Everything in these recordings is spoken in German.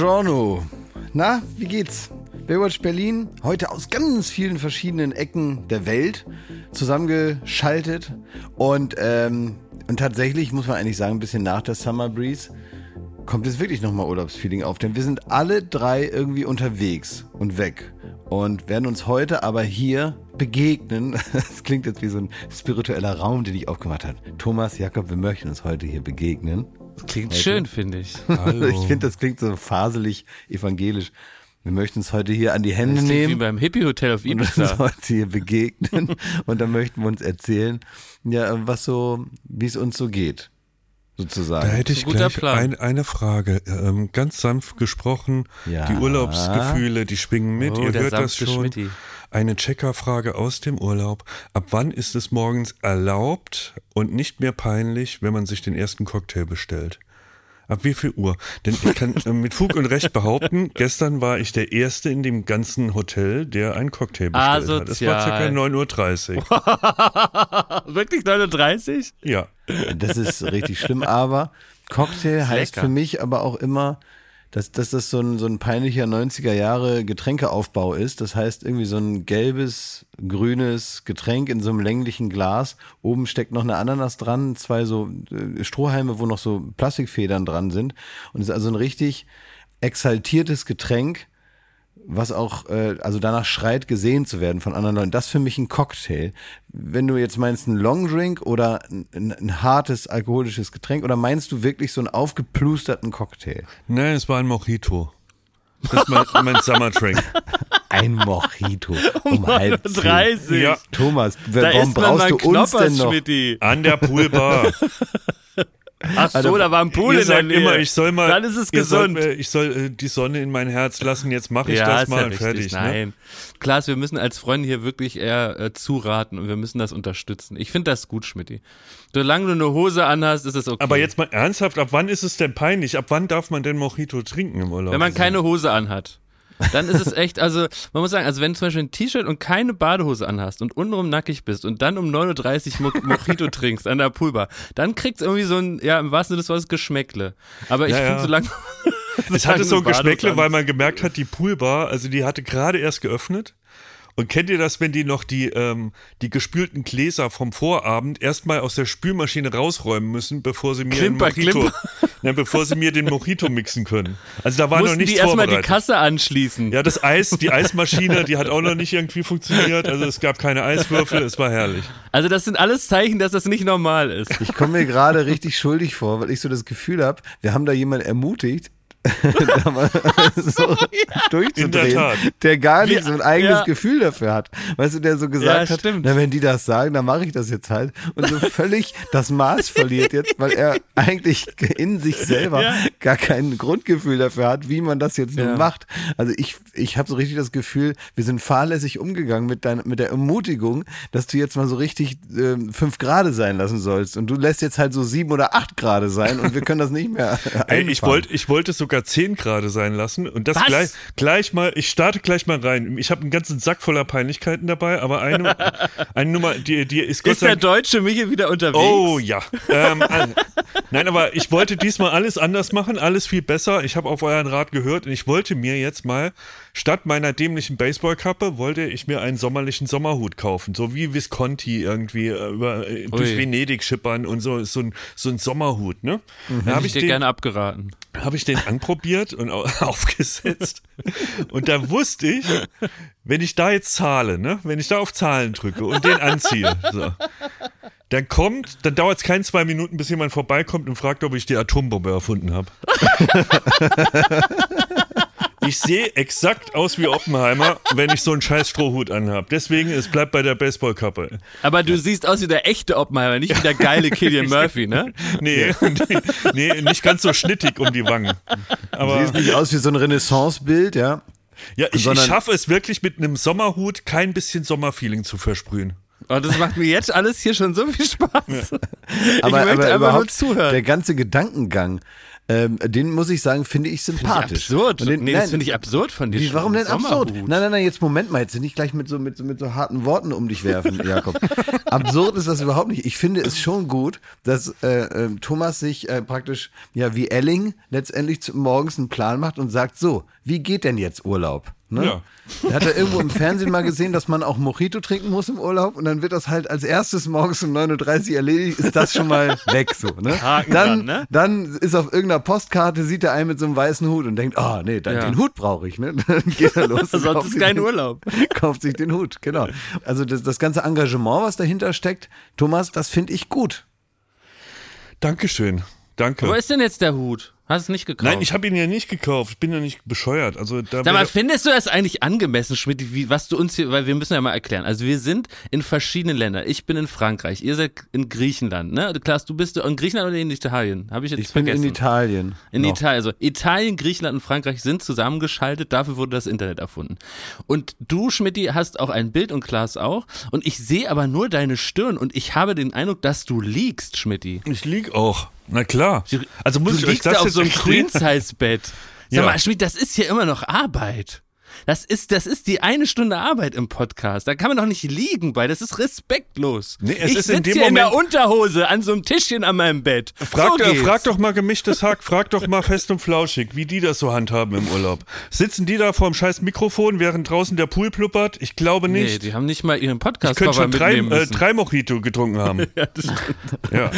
Buongiorno. Na, wie geht's? Baywatch Berlin, heute aus ganz vielen verschiedenen Ecken der Welt zusammengeschaltet. Und, ähm, und tatsächlich muss man eigentlich sagen, ein bisschen nach der Summer Breeze kommt jetzt wirklich nochmal Urlaubsfeeling auf. Denn wir sind alle drei irgendwie unterwegs und weg. Und werden uns heute aber hier begegnen. Das klingt jetzt wie so ein spiritueller Raum, den ich aufgemacht habe. Thomas, Jakob, wir möchten uns heute hier begegnen. Das klingt heute. schön, finde ich. Hallo. Ich finde, das klingt so faselig evangelisch. Wir möchten uns heute hier an die Hände das nehmen. Wie beim Hippie Hotel auf Ibiza. Und uns heute hier begegnen. und dann möchten wir uns erzählen, ja, was so, wie es uns so geht. Sozusagen. Da hätte ich gleich ein, eine Frage. Ähm, ganz sanft gesprochen, ja. die Urlaubsgefühle, die schwingen mit. Oh, Ihr hört das schon. Schmitty. Eine Checkerfrage aus dem Urlaub. Ab wann ist es morgens erlaubt und nicht mehr peinlich, wenn man sich den ersten Cocktail bestellt? Ab wie viel Uhr? Denn ich kann äh, mit Fug und Recht behaupten, gestern war ich der Erste in dem ganzen Hotel, der einen Cocktail bestellt Asozial. hat. Es war circa 9.30 Uhr. Wirklich 9.30 Uhr? Ja. Das ist richtig schlimm, aber Cocktail heißt lecker. für mich aber auch immer, dass, dass das so ein, so ein peinlicher 90er Jahre Getränkeaufbau ist. Das heißt irgendwie so ein gelbes, grünes Getränk in so einem länglichen Glas. Oben steckt noch eine Ananas dran, zwei so äh, Strohhalme, wo noch so Plastikfedern dran sind. Und es ist also ein richtig exaltiertes Getränk, was auch, äh, also danach schreit, gesehen zu werden von anderen Leuten. Das ist für mich ein Cocktail. Wenn du jetzt meinst ein Longdrink oder ein, ein, hartes alkoholisches Getränk oder meinst du wirklich so einen aufgeplusterten Cocktail? Nein, es war ein Mojito. Das ist mein, mein Summer-Drink. Ein Mojito um, um halb 30. Ja. Thomas, warum brauchst du uns denn noch? An der Poolbar. Ach so, also, da war ein Pool in der Nähe. immer, ich soll mal, Dann ist es gesund. Soll, ich soll äh, die Sonne in mein Herz lassen, jetzt mache ich ja, das mal ja und fertig. Ne? Nein. Ne? Klaas, wir müssen als Freunde hier wirklich eher äh, zuraten und wir müssen das unterstützen. Ich finde das gut, Schmidti. Solange du eine Hose anhast, ist es okay. Aber jetzt mal ernsthaft, ab wann ist es denn peinlich? Ab wann darf man denn Mojito trinken im Urlaub? Wenn man keine Hose anhat dann ist es echt, also man muss sagen, also wenn du zum Beispiel ein T-Shirt und keine Badehose anhast und untenrum nackig bist und dann um 9.30 Uhr Mo Mojito trinkst an der Poolbar, dann kriegst du irgendwie so ein, ja, im wahrsten Sinne des Wortes Geschmäckle. Aber ich ja, finde, ja. solange es hatte so ein Geschmäckle, weil man gemerkt hat, die Poolbar, also die hatte gerade erst geöffnet und kennt ihr das, wenn die noch die, ähm, die gespülten Gläser vom Vorabend erstmal aus der Spülmaschine rausräumen müssen, bevor sie mir Klimper, den Mojito, ja, bevor sie mir den Mojito mixen können? Also da war Mussten noch nichts die erstmal die Kasse anschließen. Ja, das Eis, die Eismaschine, die hat auch noch nicht irgendwie funktioniert. Also es gab keine Eiswürfel, es war herrlich. Also das sind alles Zeichen, dass das nicht normal ist. Ich komme mir gerade richtig schuldig vor, weil ich so das Gefühl habe, wir haben da jemanden ermutigt, so ja. durchzudrehen, der, der, gar nicht so ein eigenes ja. Gefühl dafür hat. Weißt du, der so gesagt ja, hat, na, wenn die das sagen, dann mache ich das jetzt halt. Und so völlig das Maß verliert jetzt, weil er eigentlich in sich selber gar kein Grundgefühl dafür hat, wie man das jetzt nun macht. Also ich, ich habe so richtig das Gefühl, wir sind fahrlässig umgegangen mit, dein, mit der Ermutigung, dass du jetzt mal so richtig äh, fünf Grade sein lassen sollst. Und du lässt jetzt halt so sieben oder acht Grade sein und wir können das nicht mehr. Ey, ich wollte ich wollte so sogar 10 Grad sein lassen. Und das gleich, gleich mal, ich starte gleich mal rein. Ich habe einen ganzen Sack voller Peinlichkeiten dabei, aber eine, eine Nummer, die, die ist Gott Ist der Deutsche Michael wieder unterwegs? Oh ja. Ähm, also, nein, aber ich wollte diesmal alles anders machen, alles viel besser. Ich habe auf euren Rat gehört und ich wollte mir jetzt mal Statt meiner dämlichen Baseballkappe wollte ich mir einen sommerlichen Sommerhut kaufen, so wie Visconti irgendwie äh, über, äh, durch Venedig schippern und so, so ein, so ein Sommerhut, ne? Mhm. Da habe ich, ich dir den, gerne abgeraten. Habe ich den anprobiert und aufgesetzt und da wusste ich, wenn ich da jetzt zahle, ne, wenn ich da auf Zahlen drücke und den anziehe, so, dann kommt, dann dauert es keine zwei Minuten, bis jemand vorbeikommt und fragt, ob ich die Atombombe erfunden habe. Ich sehe exakt aus wie Oppenheimer, wenn ich so einen scheiß Strohhut anhabe. Deswegen, es bleibt bei der Baseballkappe. Aber du siehst aus wie der echte Oppenheimer, nicht wie der geile Killian Murphy, ne? Nee, nee, nicht ganz so schnittig um die Wangen. Aber du siehst nicht aus wie so ein Renaissance-Bild, ja? Ja, ich, ich schaffe es wirklich mit einem Sommerhut kein bisschen Sommerfeeling zu versprühen. Oh, das macht mir jetzt alles hier schon so viel Spaß. Ja. Aber, ich möchte aber einfach nur zuhören. Der ganze Gedankengang, ähm, den muss ich sagen, finde ich sympathisch. Find ich absurd. Den, nee, nein, das finde ich absurd von dir. Wie, warum denn absurd? Nein, nein, nein, jetzt Moment mal, jetzt nicht gleich mit so, mit, so, mit so harten Worten um dich werfen, Jakob. absurd ist das überhaupt nicht. Ich finde es schon gut, dass äh, äh, Thomas sich äh, praktisch, ja, wie Elling letztendlich zu, morgens einen Plan macht und sagt, so, wie geht denn jetzt Urlaub? Ne? Ja. Er hat er irgendwo im Fernsehen mal gesehen, dass man auch Mojito trinken muss im Urlaub und dann wird das halt als erstes morgens um 9.30 Uhr erledigt, ist das schon mal weg so. Ne? Haken dann, dran, ne? dann ist auf irgendeiner Postkarte, sieht er einen mit so einem weißen Hut und denkt, oh nee, dann, ja. den Hut brauche ich. Ne? Dann geht er los. Sonst ist kein den, Urlaub. Kauft sich den Hut, genau. Also das, das ganze Engagement, was dahinter steckt, Thomas, das finde ich gut. Dankeschön. Danke. Wo ist denn jetzt der Hut? Hast du nicht gekauft? Nein, ich habe ihn ja nicht gekauft. Ich bin ja nicht bescheuert. Also da Sag mal, findest du das eigentlich angemessen, Schmidt, wie, was du uns hier, weil wir müssen ja mal erklären. Also wir sind in verschiedenen Ländern. Ich bin in Frankreich, ihr seid in Griechenland, ne? Klaas, du bist in Griechenland oder in Italien? Habe ich jetzt ich vergessen. Ich bin in Italien. In noch. Italien, also Italien, Griechenland und Frankreich sind zusammengeschaltet. Dafür wurde das Internet erfunden. Und du, Schmidt, hast auch ein Bild und Klaas auch. Und ich sehe aber nur deine Stirn und ich habe den Eindruck, dass du liegst, Schmidt. Ich lieg auch. Na klar. Also muss du ich liegst euch das auf so einem Queen-Size-Bett. Sag ja. mal, Schmidt, das ist hier immer noch Arbeit. Das ist, das ist die eine Stunde Arbeit im Podcast. Da kann man doch nicht liegen bei. Das ist respektlos. Nee, es ich ist in dem hier Moment in der Unterhose an so einem Tischchen an meinem Bett. Frag, so frag doch mal gemischtes Hack, frag doch mal fest und flauschig, wie die das so handhaben im Urlaub. Sitzen die da vor dem scheiß Mikrofon, während draußen der Pool pluppert? Ich glaube nicht. Nee, die haben nicht mal ihren podcast Ich könnte schon drei, äh, drei Mojito getrunken haben. ja, das ja.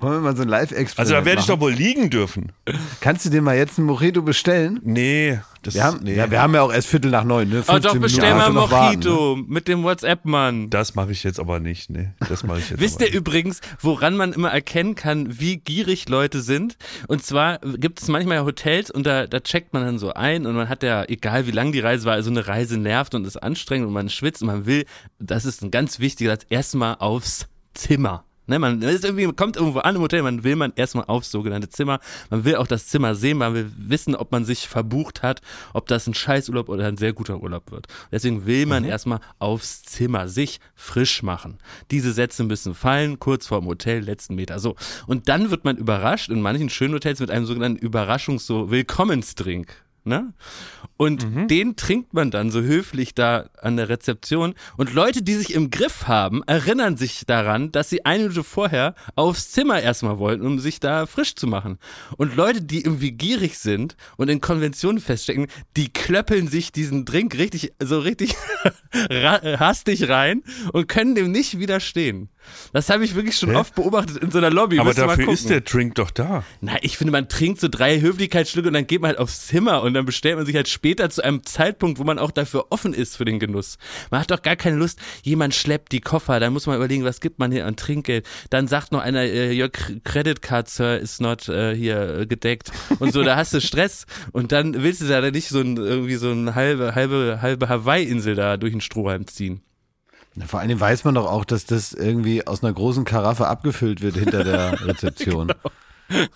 Wollen wir mal so ein Live-Experiment Also da werde ich doch wohl liegen dürfen. Kannst du dir mal jetzt ein Mojito bestellen? Nee, das, wir haben, nee. ja, wir haben ja auch erst Viertel nach neun. Ne? Oh, doch, bestell mal Mojito warten, ne? mit dem WhatsApp-Mann. Das mache ich jetzt aber nicht. Ne? Das mache ich jetzt Wisst ihr übrigens, woran man immer erkennen kann, wie gierig Leute sind? Und zwar gibt es manchmal Hotels und da, da checkt man dann so ein und man hat ja, egal wie lang die Reise war, also eine Reise nervt und ist anstrengend und man schwitzt und man will, das ist ein ganz wichtiger Satz, erstmal aufs Zimmer. Ne, man ist irgendwie, kommt irgendwo an im Hotel, man will man erstmal aufs sogenannte Zimmer, man will auch das Zimmer sehen, man will wissen, ob man sich verbucht hat, ob das ein Scheißurlaub oder ein sehr guter Urlaub wird. Deswegen will man mhm. erstmal aufs Zimmer sich frisch machen. Diese Sätze müssen fallen, kurz vor dem Hotel, letzten Meter. So. Und dann wird man überrascht in manchen schönen Hotels mit einem sogenannten Überraschungs-, so Willkommensdrink. Ne? Und mhm. den trinkt man dann so höflich da an der Rezeption. Und Leute, die sich im Griff haben, erinnern sich daran, dass sie eine Minute vorher aufs Zimmer erstmal wollten, um sich da frisch zu machen. Und Leute, die irgendwie gierig sind und in Konventionen feststecken, die klöppeln sich diesen Drink richtig, so richtig hastig rein und können dem nicht widerstehen. Das habe ich wirklich schon Hä? oft beobachtet in so einer Lobby. Aber dafür ist der Drink doch da. Na, ich finde, man trinkt so drei Höflichkeitsstücke und dann geht man halt aufs Zimmer und dann bestellt man sich halt später zu einem Zeitpunkt, wo man auch dafür offen ist für den Genuss. Man hat doch gar keine Lust, jemand schleppt die Koffer, dann muss man überlegen, was gibt man hier an Trinkgeld. Dann sagt noch einer, äh, your credit card, sir, is not äh, hier äh, gedeckt. Und so, da hast du Stress und dann willst du da nicht so ein, irgendwie so eine halbe, halbe, halbe Hawaii-Insel da durch den Strohhalm ziehen. Vor allem weiß man doch auch, dass das irgendwie aus einer großen Karaffe abgefüllt wird hinter der Rezeption. genau.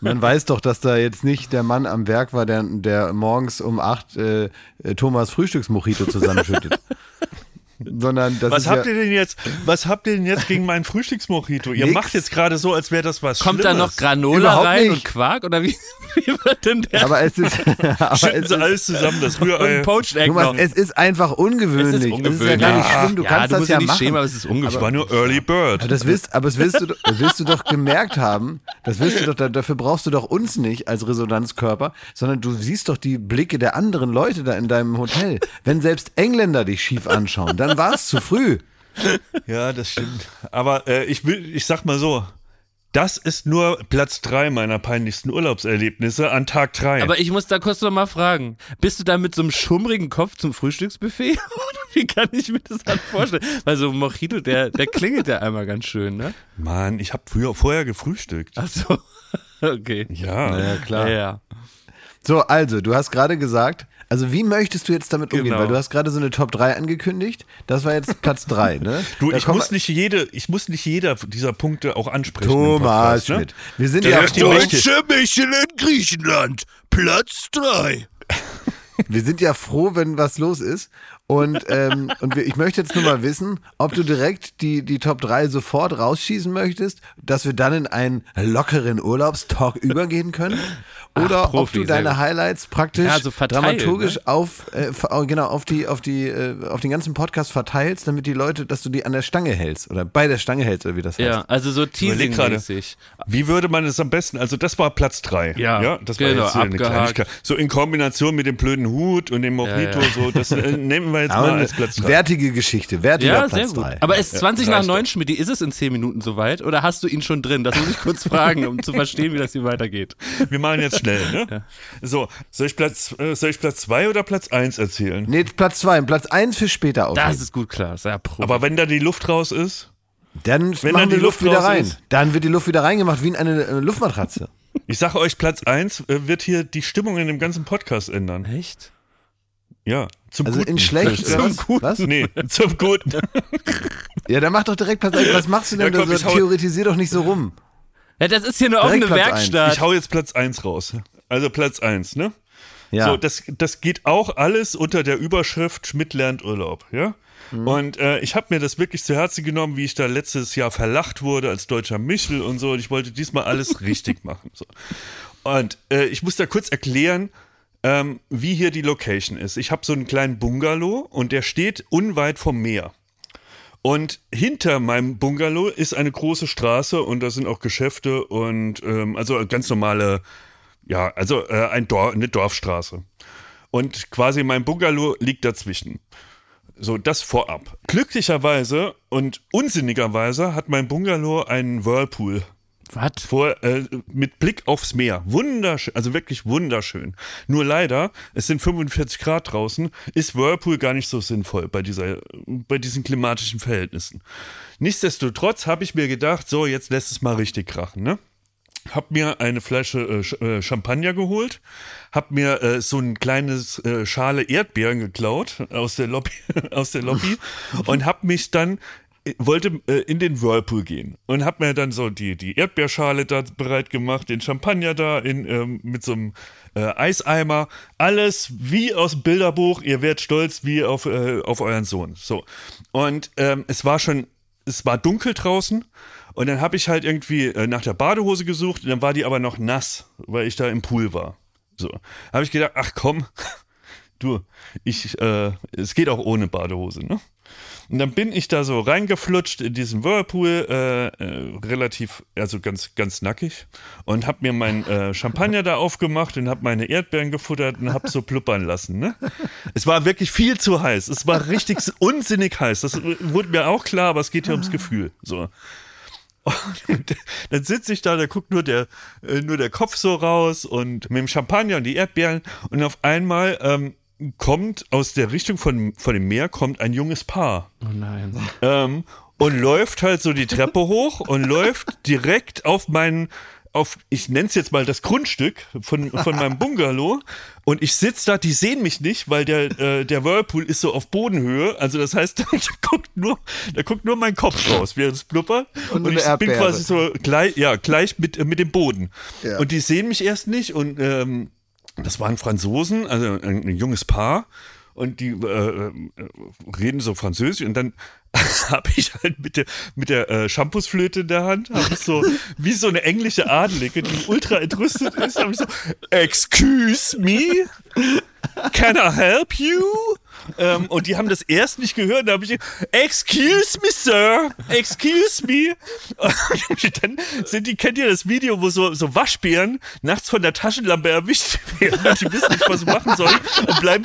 Man weiß doch, dass da jetzt nicht der Mann am Werk war, der, der morgens um acht äh, Thomas Frühstücksmojito zusammenschüttet sondern das was habt ja ihr denn jetzt? Was habt ihr denn jetzt gegen meinen Frühstücksmojito? Ihr Nix. macht jetzt gerade so, als wäre das was Kommt Schlimmes. da noch Granola Überhaupt rein nicht. und Quark oder wie, wie wird denn der? Aber es ist, aber Schütten Sie alles zusammen, das Rührei. Und Poached Egg Thomas, es ist einfach ungewöhnlich. Es ist ungewöhnlich. Es ist ja gar nicht schlimm. Du ja, kannst du das ja machen. Schämen, aber es ist ungewöhnlich. Ich war nur Early Bird. Aber das wirst, aber das wirst du, das wirst du doch gemerkt haben. Das wirst du doch, dafür brauchst du doch uns nicht als Resonanzkörper, sondern du siehst doch die Blicke der anderen Leute da in deinem Hotel. Wenn selbst Engländer dich schief anschauen, dann war es zu früh. Ja, das stimmt. Aber äh, ich will, ich sag mal so, das ist nur Platz drei meiner peinlichsten Urlaubserlebnisse an Tag drei. Aber ich muss da kurz noch mal fragen. Bist du da mit so einem schummrigen Kopf zum Frühstücksbuffet? Oder wie kann ich mir das dann vorstellen? Weil so ein Mojito, der, der klingelt ja einmal ganz schön, ne? Mann, ich habe früher vorher gefrühstückt. Ach so. Okay. Ja. Naja, klar. Ja, ja. So, also, du hast gerade gesagt, also wie möchtest du jetzt damit umgehen? Genau. Weil du hast gerade so eine Top 3 angekündigt. Das war jetzt Platz 3, ne? Du, ich muss nicht jede, ich muss nicht jeder dieser Punkte auch ansprechen. Thomas Schmidt. Ne? Wir sind Der ja Deutsche Michelin Griechenland. Platz 3. Wir sind ja froh, wenn was los ist. Und, ähm, und wir, ich möchte jetzt nur mal wissen, ob du direkt die, die Top 3 sofort rausschießen möchtest, dass wir dann in einen lockeren Urlaubstalk übergehen können. Oder Ach, Profi, ob du deine Highlights praktisch ja, so verteilen, dramaturgisch ne? auf äh, genau auf die auf die äh, auf den ganzen Podcast verteilst, damit die Leute, dass du die an der Stange hältst oder bei der Stange hältst oder wie das heißt. Ja, also so teasing-mäßig. Wie würde man es am besten? Also das war Platz drei. Ja, ja das war genau, jetzt eine Kleinigkeit. So in Kombination mit dem blöden Hut und dem Mojito, ja, ja. so das äh, nehmen wir jetzt Aber mal als Platz drei. Wertige Geschichte, wertiger ja, Platz sehr gut. drei. Aber ist 20 nach 9 Schmidt, ist es in 10 Minuten soweit oder hast du ihn schon drin? Das muss ich kurz fragen, um zu verstehen, wie das hier weitergeht. Wir machen jetzt schnell, ne? So, soll ich Platz, äh, soll ich Platz zwei oder Platz eins erzählen? Nee, Platz zwei. Platz eins für später auf. Das ist gut klar, pro. Aber wenn da die Luft raus ist? Dann wenn machen wir die Luft, Luft wieder rein. Ist, dann wird die Luft wieder reingemacht wie in eine, eine Luftmatratze. Ich sage euch, Platz eins äh, wird hier die Stimmung in dem ganzen Podcast ändern. Echt? Ja, zum also Guten. in schlecht zum Guten. Was? Nee, zum Guten. ja, dann mach doch direkt Platz 1. Was machst du denn? Ja, komm, so, theoretisier doch nicht so rum. Ja, das ist hier eine offene Werkstatt. 1. Ich hau jetzt Platz 1 raus. Also Platz 1, ne? Ja. So, das, das geht auch alles unter der Überschrift Schmidt lernt Urlaub, ja? Mhm. Und äh, ich habe mir das wirklich zu Herzen genommen, wie ich da letztes Jahr verlacht wurde als deutscher Michel und so. Und ich wollte diesmal alles richtig machen. So. Und äh, ich muss da kurz erklären, ähm, wie hier die Location ist. Ich habe so einen kleinen Bungalow und der steht unweit vom Meer. Und hinter meinem Bungalow ist eine große Straße und da sind auch Geschäfte und ähm, also ganz normale, ja, also äh, ein Dorf, eine Dorfstraße. Und quasi mein Bungalow liegt dazwischen. So, das vorab. Glücklicherweise und unsinnigerweise hat mein Bungalow einen Whirlpool was? Vor, äh, mit Blick aufs Meer. Wunderschön, also wirklich wunderschön. Nur leider, es sind 45 Grad draußen, ist Whirlpool gar nicht so sinnvoll bei, dieser, bei diesen klimatischen Verhältnissen. Nichtsdestotrotz habe ich mir gedacht, so, jetzt lässt es mal richtig krachen, ne? Hab mir eine Flasche äh, äh Champagner geholt, hab mir äh, so ein kleines äh, Schale Erdbeeren geklaut aus der Lobby, aus der Lobby und hab mich dann wollte äh, in den Whirlpool gehen und habe mir dann so die, die Erdbeerschale da bereit gemacht, den Champagner da in, ähm, mit so einem äh, Eiseimer. Alles wie aus dem Bilderbuch. Ihr werdet stolz wie auf, äh, auf euren Sohn. So. Und ähm, es war schon, es war dunkel draußen. Und dann habe ich halt irgendwie äh, nach der Badehose gesucht und dann war die aber noch nass, weil ich da im Pool war. So. Habe ich gedacht, ach komm, du, ich, äh, es geht auch ohne Badehose, ne? Und dann bin ich da so reingeflutscht in diesen Whirlpool, äh, äh, relativ, also ganz, ganz nackig und hab mir mein äh, Champagner da aufgemacht und hab meine Erdbeeren gefuttert und hab so pluppern lassen. Ne? Es war wirklich viel zu heiß. Es war richtig unsinnig heiß. Das wurde mir auch klar, aber es geht hier ums Gefühl. So. Und dann sitze ich da, da guckt nur der, äh, nur der Kopf so raus und mit dem Champagner und die Erdbeeren und auf einmal ähm, kommt aus der Richtung von, von dem Meer kommt ein junges Paar. Oh nein. Ähm, und läuft halt so die Treppe hoch und läuft direkt auf meinen, auf, ich nenne es jetzt mal das Grundstück von, von meinem Bungalow. Und ich sitze da, die sehen mich nicht, weil der, äh, der Whirlpool ist so auf Bodenhöhe. Also das heißt, da guckt nur, da guckt nur mein Kopf raus, während es blubbert. Und, und ich Erdbeere. bin quasi so gleich, ja, gleich mit, äh, mit dem Boden. Ja. Und die sehen mich erst nicht und ähm, das waren Franzosen, also ein, ein junges Paar und die äh, äh reden so Französisch und dann habe ich halt mit der mit der äh, Shampoosflöte in der Hand, habe ich so wie so eine englische Adelige, die ultra entrüstet ist, habe ich so Excuse me, can I help you? Ähm, und die haben das erst nicht gehört. Da habe ich, excuse me, sir, excuse me. Und dann sind die, kennt ihr das Video, wo so, so Waschbären nachts von der Taschenlampe erwischt werden? Die wissen nicht, was sie machen sollen und bleiben,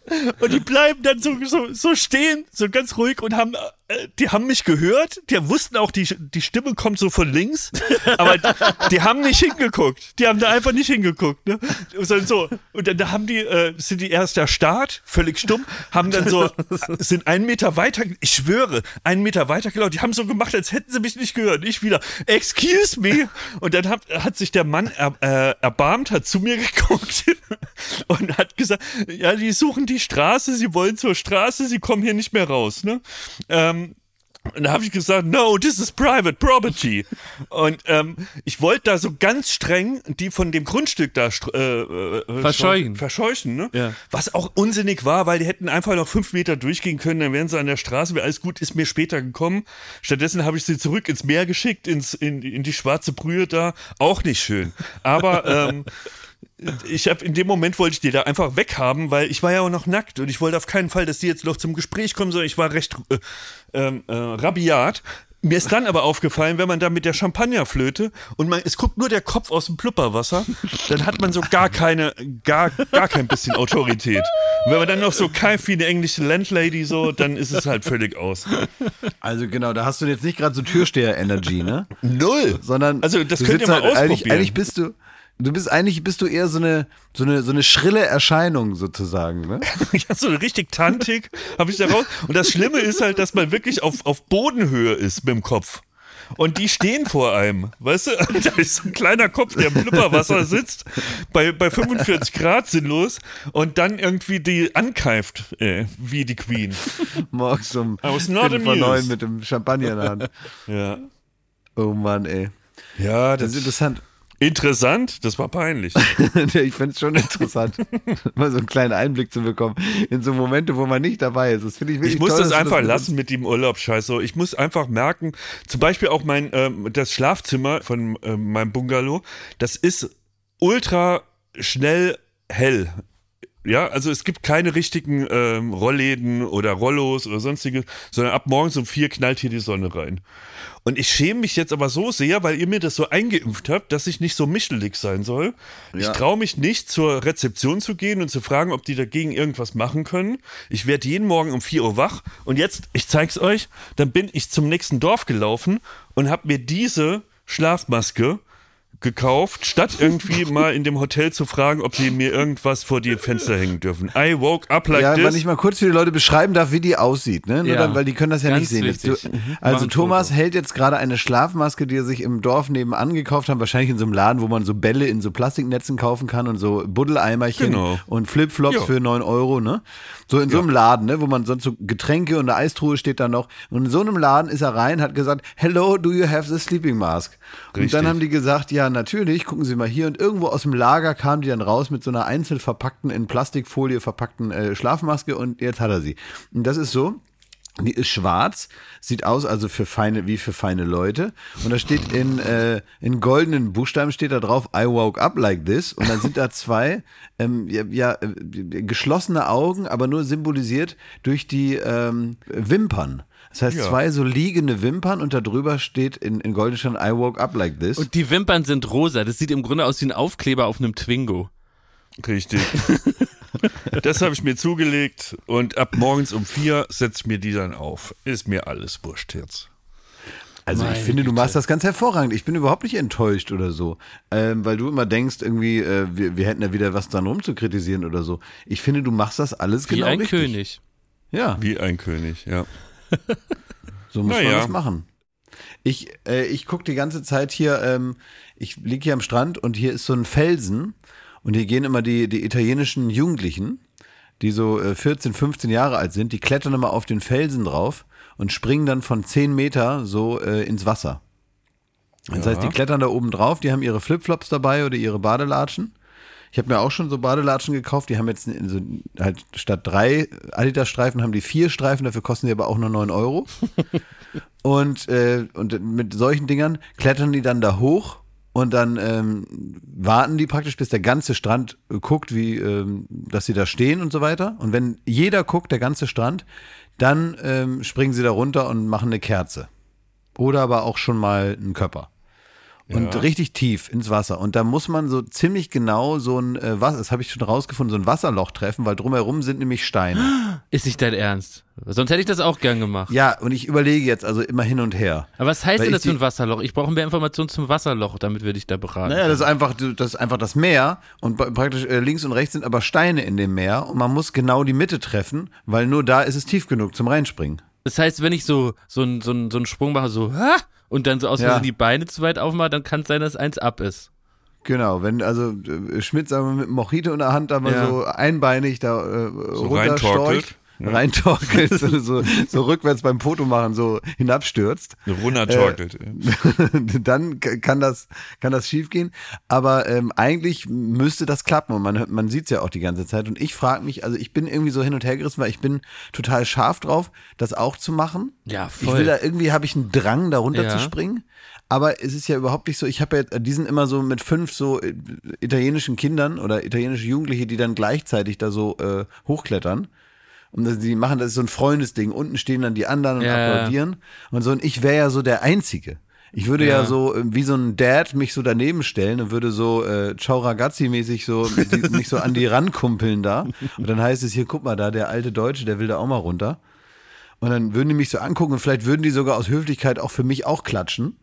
und die bleiben dann so, so, so stehen, so ganz ruhig und haben, äh, die haben mich gehört, die wussten auch, die, die Stimme kommt so von links, aber die haben nicht hingeguckt. Die haben da einfach nicht hingeguckt, ne? Und so, und dann haben die, äh, sind die erst der Start, völlig stumm, haben dann so, sind einen Meter weiter, ich schwöre, einen Meter weiter gelaufen. Die haben so gemacht, als hätten sie mich nicht gehört. Ich wieder, excuse me. Und dann hat, hat sich der Mann er, äh, erbarmt, hat zu mir geguckt und hat gesagt, ja, die suchen die Straße, sie wollen zur Straße, sie kommen hier nicht mehr raus. Ne? Ähm, Und da habe ich gesagt, no, this is private property. Und ähm, ich wollte da so ganz streng die von dem Grundstück da äh, äh, verscheuchen. verscheuchen ne? Ja. Was auch unsinnig war, weil die hätten einfach noch fünf Meter durchgehen können, dann wären sie an der Straße, wäre alles gut, ist mir später gekommen. Stattdessen habe ich sie zurück ins Meer geschickt, ins, in, in die schwarze Brühe da. Auch nicht schön. Aber ähm, ich habe in dem Moment wollte ich die da einfach weghaben, weil ich war ja auch noch nackt und ich wollte auf keinen Fall, dass die jetzt noch zum Gespräch kommen, sondern ich war recht äh, ähm, äh, rabiat. Mir ist dann aber aufgefallen, wenn man da mit der Champagnerflöte und man, es guckt nur der Kopf aus dem Plupperwasser, dann hat man so gar keine, gar, gar kein bisschen Autorität. Und wenn man dann noch so keift wie eine englische Landlady so, dann ist es halt völlig aus. Also genau, da hast du jetzt nicht gerade so Türsteher-Energy, ne? Null. Sondern also das könnt ihr mal halt, ausprobieren. Eigentlich, eigentlich bist du, Du bist eigentlich bist du eher so eine so eine so eine schrille Erscheinung sozusagen, ne? ja, so richtig tantig habe ich da raus. Und das Schlimme ist halt, dass man wirklich auf auf Bodenhöhe ist mit dem Kopf. Und die stehen vor einem, weißt du? Da ist so ein kleiner Kopf, der im Blubberwasser sitzt, bei, bei 45 Grad sinnlos und dann irgendwie die ankeift, äh, wie die Queen. Morgens um 5 vor 9 mit dem Champagner in der Hand. Ja. Oh Mann, ey. Ja, das, das ist interessant. Interessant, das war peinlich. ich finde es schon interessant, mal so einen kleinen Einblick zu bekommen in so Momente, wo man nicht dabei ist. Das finde ich wirklich Ich muss toll, das einfach das lassen mit dem Urlaubsscheiß. So, ich muss einfach merken, zum Beispiel auch mein ähm, das Schlafzimmer von ähm, meinem Bungalow, das ist ultra schnell hell. Ja, also es gibt keine richtigen ähm, Rollläden oder Rollos oder sonstiges, sondern ab morgens um vier knallt hier die Sonne rein. Und ich schäme mich jetzt aber so sehr, weil ihr mir das so eingeimpft habt, dass ich nicht so mischelig sein soll. Ja. Ich traue mich nicht, zur Rezeption zu gehen und zu fragen, ob die dagegen irgendwas machen können. Ich werde jeden Morgen um 4 Uhr wach und jetzt, ich zeig's euch, dann bin ich zum nächsten Dorf gelaufen und habe mir diese Schlafmaske gekauft, statt irgendwie mal in dem Hotel zu fragen, ob sie mir irgendwas vor die Fenster hängen dürfen. I woke up like ja, this. wenn ich mal kurz für die Leute beschreiben darf, wie die aussieht, ne? Nur ja. dann, weil die können das ja Ganz nicht sehen. Du, mhm. also Thomas Foto. hält jetzt gerade eine Schlafmaske, die er sich im Dorf nebenan gekauft hat, wahrscheinlich in so einem Laden, wo man so Bälle in so Plastiknetzen kaufen kann und so Buddeleimerchen genau. und Flipflops ja. für neun Euro, ne? So in so einem Laden, ne, wo man sonst so Getränke und eine Eistruhe steht da noch. Und in so einem Laden ist er rein, hat gesagt, Hello, do you have the sleeping mask? Richtig. Und dann haben die gesagt, ja, natürlich, gucken Sie mal hier. Und irgendwo aus dem Lager kam die dann raus mit so einer einzeln verpackten, in Plastikfolie verpackten äh, Schlafmaske und jetzt hat er sie. Und das ist so, die ist schwarz, sieht aus also für feine, wie für feine Leute. Und da steht in, äh, in goldenen Buchstaben steht da drauf, I woke up like this. Und dann sind da zwei, ähm, ja, ja äh, geschlossene Augen, aber nur symbolisiert durch die ähm, Wimpern. Das heißt, ja. zwei so liegende Wimpern und da drüber steht in, in Goldenstein, I woke up like this. Und die Wimpern sind rosa. Das sieht im Grunde aus wie ein Aufkleber auf einem Twingo. Richtig. das habe ich mir zugelegt und ab morgens um vier setze ich mir die dann auf. Ist mir alles wurscht jetzt. Also Meine ich finde, du machst das ganz hervorragend. Ich bin überhaupt nicht enttäuscht oder so, ähm, weil du immer denkst, irgendwie, äh, wir, wir hätten ja wieder was dran rumzukritisieren oder so. Ich finde, du machst das alles Wie genau ein richtig. König. Ja. Wie ein König, ja. So muss naja. man das machen. Ich, äh, ich gucke die ganze Zeit hier, ähm, ich liege hier am Strand und hier ist so ein Felsen und hier gehen immer die, die italienischen Jugendlichen, die so 14, äh, 15 Jahre alt sind, die klettern immer auf den Felsen drauf und springen dann von 10 Meter so äh, ins Wasser. Das ja. heißt, die klettern da oben drauf, die haben ihre Flipflops dabei oder ihre Badelatschen. Ich habe mir auch schon so Badelatschen gekauft, die haben jetzt so, halt statt drei Adidas-Streifen haben die vier Streifen, dafür kosten die aber auch nur 9 Euro. und, äh, und mit solchen Dingern klettern die dann da hoch und dann ähm, warten die praktisch, bis der ganze Strand äh, guckt, wie, ähm, dass sie da stehen und so weiter. Und wenn jeder guckt, der ganze Strand, dann ähm, springen sie da runter und machen eine Kerze. Oder aber auch schon mal einen Körper und ja. richtig tief ins Wasser. Und da muss man so ziemlich genau so ein, äh, was, das habe ich schon rausgefunden, so ein Wasserloch treffen, weil drumherum sind nämlich Steine. Ist nicht dein Ernst? Sonst hätte ich das auch gern gemacht. Ja, und ich überlege jetzt also immer hin und her. Aber was heißt denn das für ein Wasserloch? Ich brauche mehr Informationen zum Wasserloch, damit würde ich da beraten. Naja, das ist einfach das, ist einfach das Meer und praktisch äh, links und rechts sind aber Steine in dem Meer und man muss genau die Mitte treffen, weil nur da ist es tief genug zum Reinspringen. Das heißt, wenn ich so, so, so, so einen Sprung mache, so, ha, und dann so aus ja. die Beine zu weit aufmache, dann kann es sein, dass eins ab ist. Genau, wenn also äh, Schmidt sagen wir mit Mojito in der Hand da mal ja. so einbeinig da äh, so runterstorcht. Reintorkelst und so, so rückwärts beim Fotomachen so hinabstürzt. Runtertorkelt. Äh, dann kann das, kann das schiefgehen. Aber ähm, eigentlich müsste das klappen und man, man sieht es ja auch die ganze Zeit. Und ich frage mich, also ich bin irgendwie so hin und her gerissen, weil ich bin total scharf drauf, das auch zu machen. Ja, voll. Ich will da irgendwie, habe ich einen Drang, da runter ja. zu springen. Aber es ist ja überhaupt nicht so, ich habe ja, die sind immer so mit fünf so äh, italienischen Kindern oder italienische Jugendliche, die dann gleichzeitig da so äh, hochklettern. Und die machen das ist so ein Freundesding. Unten stehen dann die anderen und ja, applaudieren. Und so, und ich wäre ja so der Einzige. Ich würde ja. ja. so äh, wie so ein Dad mich so daneben stellen und würde so äh, Ciao Ragazzi mäßig so die, mich so an die rankumpeln da. Und dann heißt es hier, guck mal da, der alte Deutsche, der will da auch mal runter. Und dann würden die mich so angucken und vielleicht würden die sogar aus Höflichkeit auch für mich auch klatschen.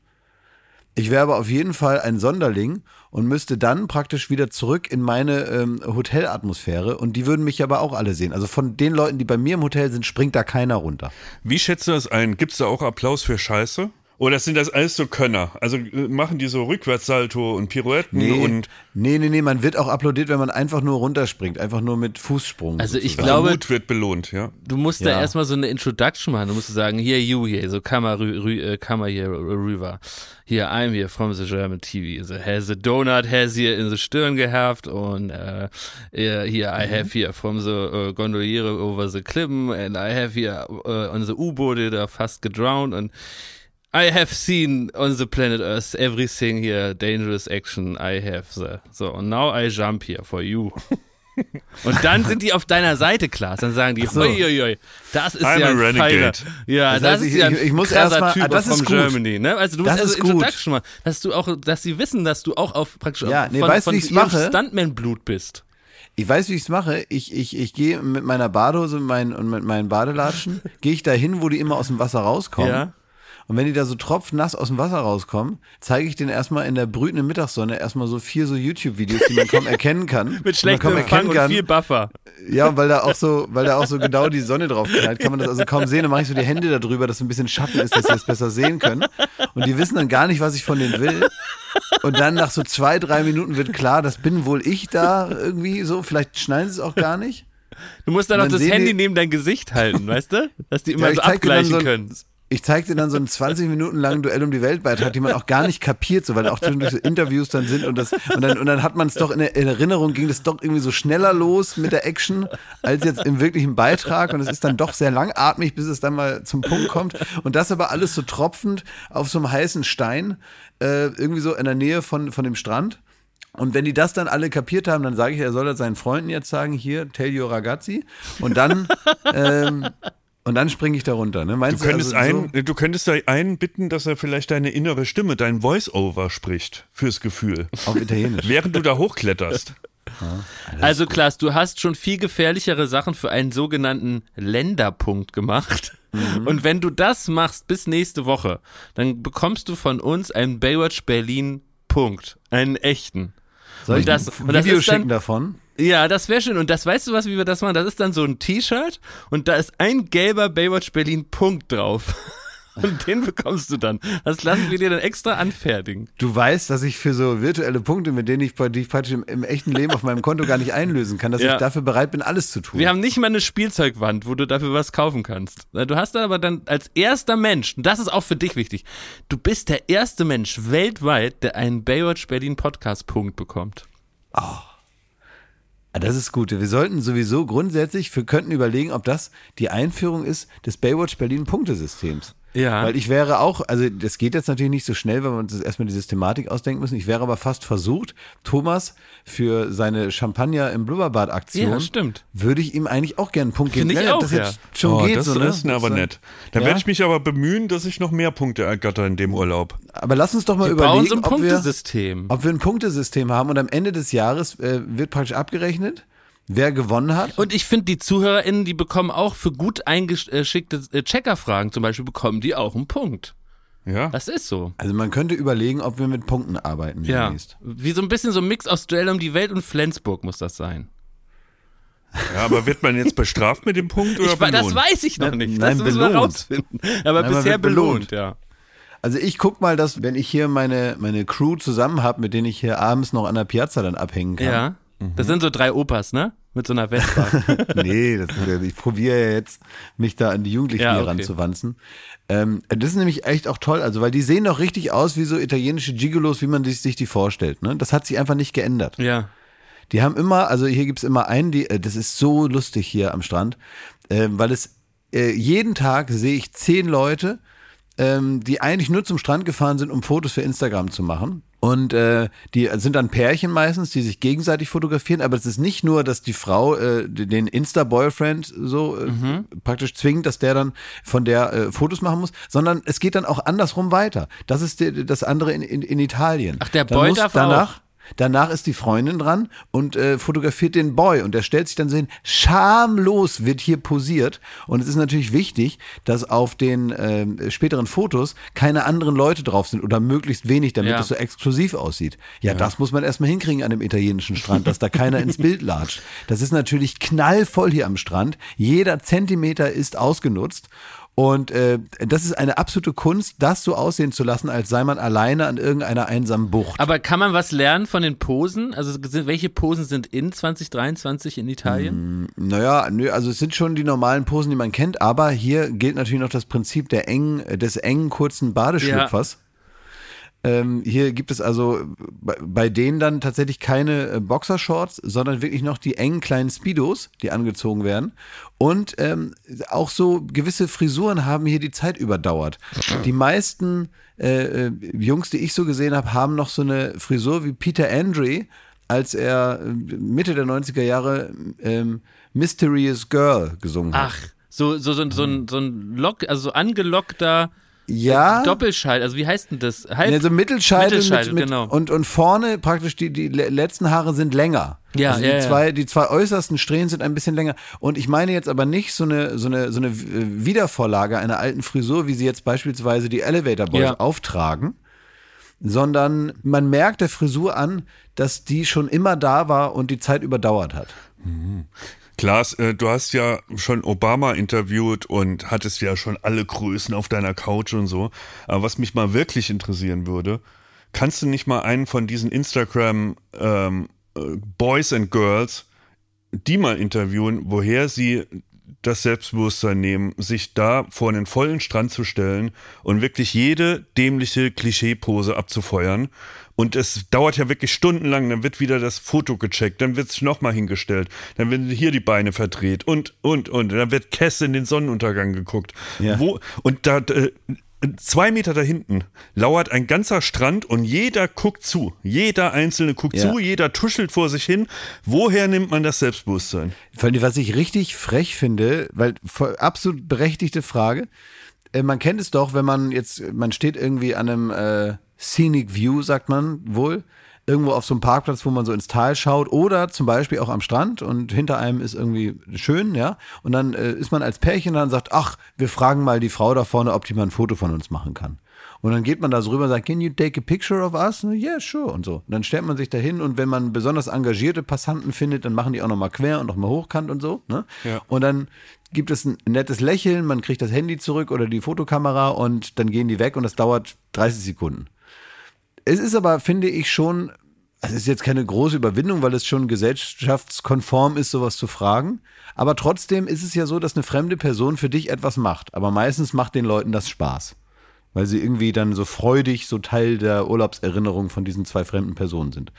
Ich wäre aber auf jeden Fall ein Sonderling und müsste dann praktisch wieder zurück in meine ähm, Hotelatmosphäre und die würden mich aber auch alle sehen. Also von den Leuten, die bei mir im Hotel sind, springt da keiner runter. Wie schätzt du das ein? Gibt es da auch Applaus für Scheiße? Oder sind das alles so Könner? Also äh, machen die so Rückwärtssalto und Pirouetten nee, und. Nee, nee, nee, man wird auch applaudiert, wenn man einfach nur runterspringt, einfach nur mit Fußsprung. Also ich sozusagen. glaube. Mut wird belohnt, ja. Du musst ja. da erstmal so eine Introduction machen. Du musst sagen, hier, you here, so Kammer, äh, Kammer hier, rüber. Hier, I'm here from the German TV. So, has a donut, has here in the Stirn gehabt und uh, hier, I have mhm. here from the uh, Gondoliere over the Klippen and I have here uh, on the U-Boote da fast gedrowned und I have seen on the planet Earth everything here, dangerous action. I have the. So, and now I jump here for you. Und dann sind die auf deiner Seite, Klaas. Dann sagen die, so. oi, das ist I'm ja ein Pfeiler. Ja, das, das heißt, ist ja ein ich, ich muss krasser Typ das ist gut. Germany. Ne? Also du musst das also Introduction machen, dass du auch, dass sie wissen, dass du auch auf praktisch ja, nee, von, weißt, von ihrem Stuntman-Blut bist. Ich weiß, wie ich es mache. Ich, ich, ich gehe mit meiner Badehose mein, und mit meinen Badelatschen, gehe ich da hin, wo die immer aus dem Wasser rauskommen. Ja. Und wenn die da so tropfnass aus dem Wasser rauskommen, zeige ich denen erstmal in der brütenden Mittagssonne erstmal so vier so YouTube-Videos, die man kaum erkennen kann. Mit schlechtem Empfang und viel Buffer. Ja, weil da auch so, weil da auch so genau die Sonne drauf knallt, kann man das also kaum sehen. Dann mache ich so die Hände da drüber, dass so ein bisschen Schatten ist, dass sie es besser sehen können. Und die wissen dann gar nicht, was ich von denen will. Und dann nach so zwei, drei Minuten wird klar, das bin wohl ich da irgendwie so. Vielleicht schneiden sie es auch gar nicht. Du musst dann auch das Handy neben dein Gesicht halten, weißt du? Dass die immer ja, so abgleichen so können ich zeig dir dann so einen 20 Minuten langen Duell um die Welt Beitrag, den man auch gar nicht kapiert, so weil auch zwischendurch so Interviews dann sind und das und dann und dann hat man es doch in, der, in Erinnerung ging das doch irgendwie so schneller los mit der Action als jetzt im wirklichen Beitrag und es ist dann doch sehr langatmig, bis es dann mal zum Punkt kommt und das aber alles so tropfend auf so einem heißen Stein äh, irgendwie so in der Nähe von von dem Strand. Und wenn die das dann alle kapiert haben, dann sage ich, er soll das seinen Freunden jetzt sagen, hier, tell your ragazzi. Und dann ähm, und dann springe ich da runter. Ne? Meinst du, könntest also einen, so? du könntest da einen bitten, dass er vielleicht deine innere Stimme, dein Voice-Over spricht fürs Gefühl. Auf Italienisch. Während du da hochkletterst. Ja, also Klaas, du hast schon viel gefährlichere Sachen für einen sogenannten Länderpunkt gemacht. Mhm. Und wenn du das machst bis nächste Woche, dann bekommst du von uns einen Baywatch Berlin Punkt, einen echten. Soll ich und das, ein Video schicken davon? Ja, das wäre schön. Und das weißt du was, wie wir das machen? Das ist dann so ein T-Shirt und da ist ein gelber Baywatch Berlin Punkt drauf. Und den bekommst du dann. Das lassen wir dir dann extra anfertigen. Du weißt, dass ich für so virtuelle Punkte, mit denen ich, die ich praktisch im, im echten Leben auf meinem Konto gar nicht einlösen kann, dass ja. ich dafür bereit bin, alles zu tun. Wir haben nicht mal eine Spielzeugwand, wo du dafür was kaufen kannst. Du hast dann aber dann als erster Mensch, und das ist auch für dich wichtig, du bist der erste Mensch weltweit, der einen Baywatch Berlin Podcast Punkt bekommt. Oh. Ah, das ist gut. Wir sollten sowieso grundsätzlich, wir könnten überlegen, ob das die Einführung ist des Baywatch Berlin Punktesystems. Ja. Weil ich wäre auch, also das geht jetzt natürlich nicht so schnell, weil wir uns erstmal die Systematik ausdenken müssen. Ich wäre aber fast versucht, Thomas für seine Champagner im Blubberbad-Aktion, ja, stimmt. würde ich ihm eigentlich auch gerne einen Punkt geben. Finde ich auch, das ja. jetzt schon oh, geht das, so, ne? ist aber nett. Dann ja? werde ich mich aber bemühen, dass ich noch mehr Punkte ergatter in dem Urlaub. Aber lass uns doch mal wir überlegen, so ein ob, wir, ob wir ein Punktesystem haben und am Ende des Jahres äh, wird praktisch abgerechnet wer gewonnen hat. Und ich finde, die ZuhörerInnen, die bekommen auch für gut eingeschickte äh, Checkerfragen zum Beispiel, bekommen die auch einen Punkt. Ja. Das ist so. Also man könnte überlegen, ob wir mit Punkten arbeiten ja. demnächst. Wie so ein bisschen so ein Mix aus Duell um die Welt und Flensburg muss das sein. Ja, aber wird man jetzt bestraft mit dem Punkt oder ich, belohnt? Das weiß ich noch nicht. Nein, das müssen wir rausfinden. Aber Nein, bisher belohnt, belohnt, ja. Also ich guck mal, dass wenn ich hier meine, meine Crew zusammen habe, mit denen ich hier abends noch an der Piazza dann abhängen kann. Ja. Das sind so drei Opas, ne? mit so einer Vespa. nee, das ist, ich probiere ja jetzt, mich da an die Jugendlichen ja, okay. ranzuwanzen. Ähm, das ist nämlich echt auch toll, also weil die sehen doch richtig aus wie so italienische Gigolos, wie man sich die vorstellt. Ne? Das hat sich einfach nicht geändert. Ja. Die haben immer, also hier gibt's immer einen, die, äh, das ist so lustig hier am Strand, äh, weil es äh, jeden Tag sehe ich zehn Leute, ähm, die eigentlich nur zum Strand gefahren sind, um Fotos für Instagram zu machen. Und äh, die sind dann Pärchen meistens, die sich gegenseitig fotografieren, aber es ist nicht nur, dass die Frau äh, den Insta-Boyfriend so äh, mhm. praktisch zwingt, dass der dann von der äh, Fotos machen muss, sondern es geht dann auch andersrum weiter. Das ist die, das andere in, in, in Italien. Ach, der Boy darf danach. Danach ist die Freundin dran und äh, fotografiert den Boy und der stellt sich dann sehen, schamlos wird hier posiert. Und es ist natürlich wichtig, dass auf den äh, späteren Fotos keine anderen Leute drauf sind oder möglichst wenig, damit ja. es so exklusiv aussieht. Ja, ja, das muss man erstmal hinkriegen an dem italienischen Strand, dass da keiner ins Bild latscht. Das ist natürlich knallvoll hier am Strand. Jeder Zentimeter ist ausgenutzt. Und äh, das ist eine absolute Kunst, das so aussehen zu lassen, als sei man alleine an irgendeiner einsamen Bucht. Aber kann man was lernen von den Posen? Also welche Posen sind in 2023 in Italien? Mm, naja, nö, also es sind schon die normalen Posen, die man kennt, aber hier gilt natürlich noch das Prinzip der engen, des engen, kurzen Badeschlüpfers. Ja. Ähm, hier gibt es also bei, bei denen dann tatsächlich keine äh, Boxershorts, sondern wirklich noch die engen kleinen Speedos, die angezogen werden. Und ähm, auch so gewisse Frisuren haben hier die Zeit überdauert. Die meisten äh, äh Jungs, die ich so gesehen habe, haben noch so eine Frisur wie Peter Andre, als er äh, Mitte der 90er Jahre ähm, Mysterious Girl gesungen hat. Ach, so, so, so, so, ein, so ein Lock, also so angelockter ja. Doppelscheitel, also wie heißt denn das? Halb also Mittelscheitel, Mittelscheitel mit, mit, genau. Und, und vorne praktisch die, die letzten Haare sind länger. Ja, also ja, die, zwei, die zwei äußersten Strähnen sind ein bisschen länger. Und ich meine jetzt aber nicht so eine, so eine, so eine Wiedervorlage einer alten Frisur, wie sie jetzt beispielsweise die Elevator Boys ja. auftragen, sondern man merkt der Frisur an, dass die schon immer da war und die Zeit überdauert hat. Klaas, äh, du hast ja schon Obama interviewt und hattest ja schon alle Größen auf deiner Couch und so. Aber was mich mal wirklich interessieren würde, kannst du nicht mal einen von diesen Instagram ähm, äh, Boys and Girls, die mal interviewen, woher sie das Selbstbewusstsein nehmen, sich da vor einen vollen Strand zu stellen und wirklich jede dämliche Klischeepose abzufeuern und es dauert ja wirklich stundenlang, dann wird wieder das Foto gecheckt, dann wird es nochmal hingestellt, dann werden hier die Beine verdreht und, und, und. Dann wird Kess in den Sonnenuntergang geguckt. Ja. Wo, und da, äh, zwei Meter da hinten lauert ein ganzer Strand und jeder guckt zu. Jeder Einzelne guckt ja. zu, jeder tuschelt vor sich hin. Woher nimmt man das Selbstbewusstsein? Vor allem, was ich richtig frech finde, weil absolut berechtigte Frage. Äh, man kennt es doch, wenn man jetzt, man steht irgendwie an einem äh, Scenic View, sagt man wohl. Irgendwo auf so einem Parkplatz, wo man so ins Tal schaut oder zum Beispiel auch am Strand und hinter einem ist irgendwie schön, ja. Und dann äh, ist man als Pärchen dann sagt, ach, wir fragen mal die Frau da vorne, ob die mal ein Foto von uns machen kann. Und dann geht man da so rüber und sagt, can you take a picture of us? Yeah, sure. Und so. Und dann stellt man sich da hin und wenn man besonders engagierte Passanten findet, dann machen die auch nochmal quer und nochmal hochkant und so. Ne? Ja. Und dann gibt es ein nettes Lächeln, man kriegt das Handy zurück oder die Fotokamera und dann gehen die weg und das dauert 30 Sekunden. Es ist aber, finde ich, schon, es ist jetzt keine große Überwindung, weil es schon gesellschaftskonform ist, sowas zu fragen. Aber trotzdem ist es ja so, dass eine fremde Person für dich etwas macht. Aber meistens macht den Leuten das Spaß. Weil sie irgendwie dann so freudig so Teil der Urlaubserinnerung von diesen zwei fremden Personen sind.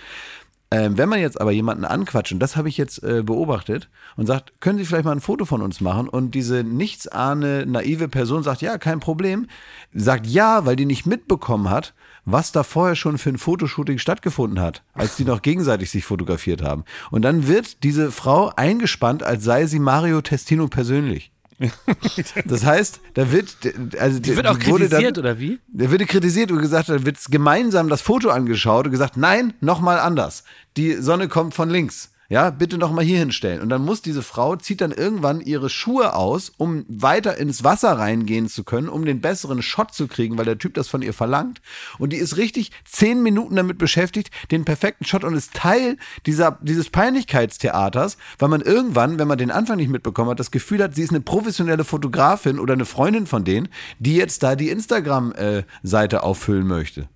Ähm, wenn man jetzt aber jemanden anquatscht, und das habe ich jetzt äh, beobachtet, und sagt, können Sie vielleicht mal ein Foto von uns machen? Und diese nichtsahne, naive Person sagt, ja, kein Problem, sagt ja, weil die nicht mitbekommen hat, was da vorher schon für ein Fotoshooting stattgefunden hat, als die noch gegenseitig sich fotografiert haben. Und dann wird diese Frau eingespannt, als sei sie Mario Testino persönlich. Das heißt, da wird, also die wird auch kritisiert dann, oder wie? Der wird kritisiert und gesagt, da wird gemeinsam das Foto angeschaut und gesagt, nein, nochmal anders. Die Sonne kommt von links ja, bitte noch mal hier hinstellen. Und dann muss diese Frau, zieht dann irgendwann ihre Schuhe aus, um weiter ins Wasser reingehen zu können, um den besseren Shot zu kriegen, weil der Typ das von ihr verlangt. Und die ist richtig zehn Minuten damit beschäftigt, den perfekten Shot und ist Teil dieser, dieses Peinlichkeitstheaters, weil man irgendwann, wenn man den Anfang nicht mitbekommen hat, das Gefühl hat, sie ist eine professionelle Fotografin oder eine Freundin von denen, die jetzt da die Instagram-Seite äh, auffüllen möchte.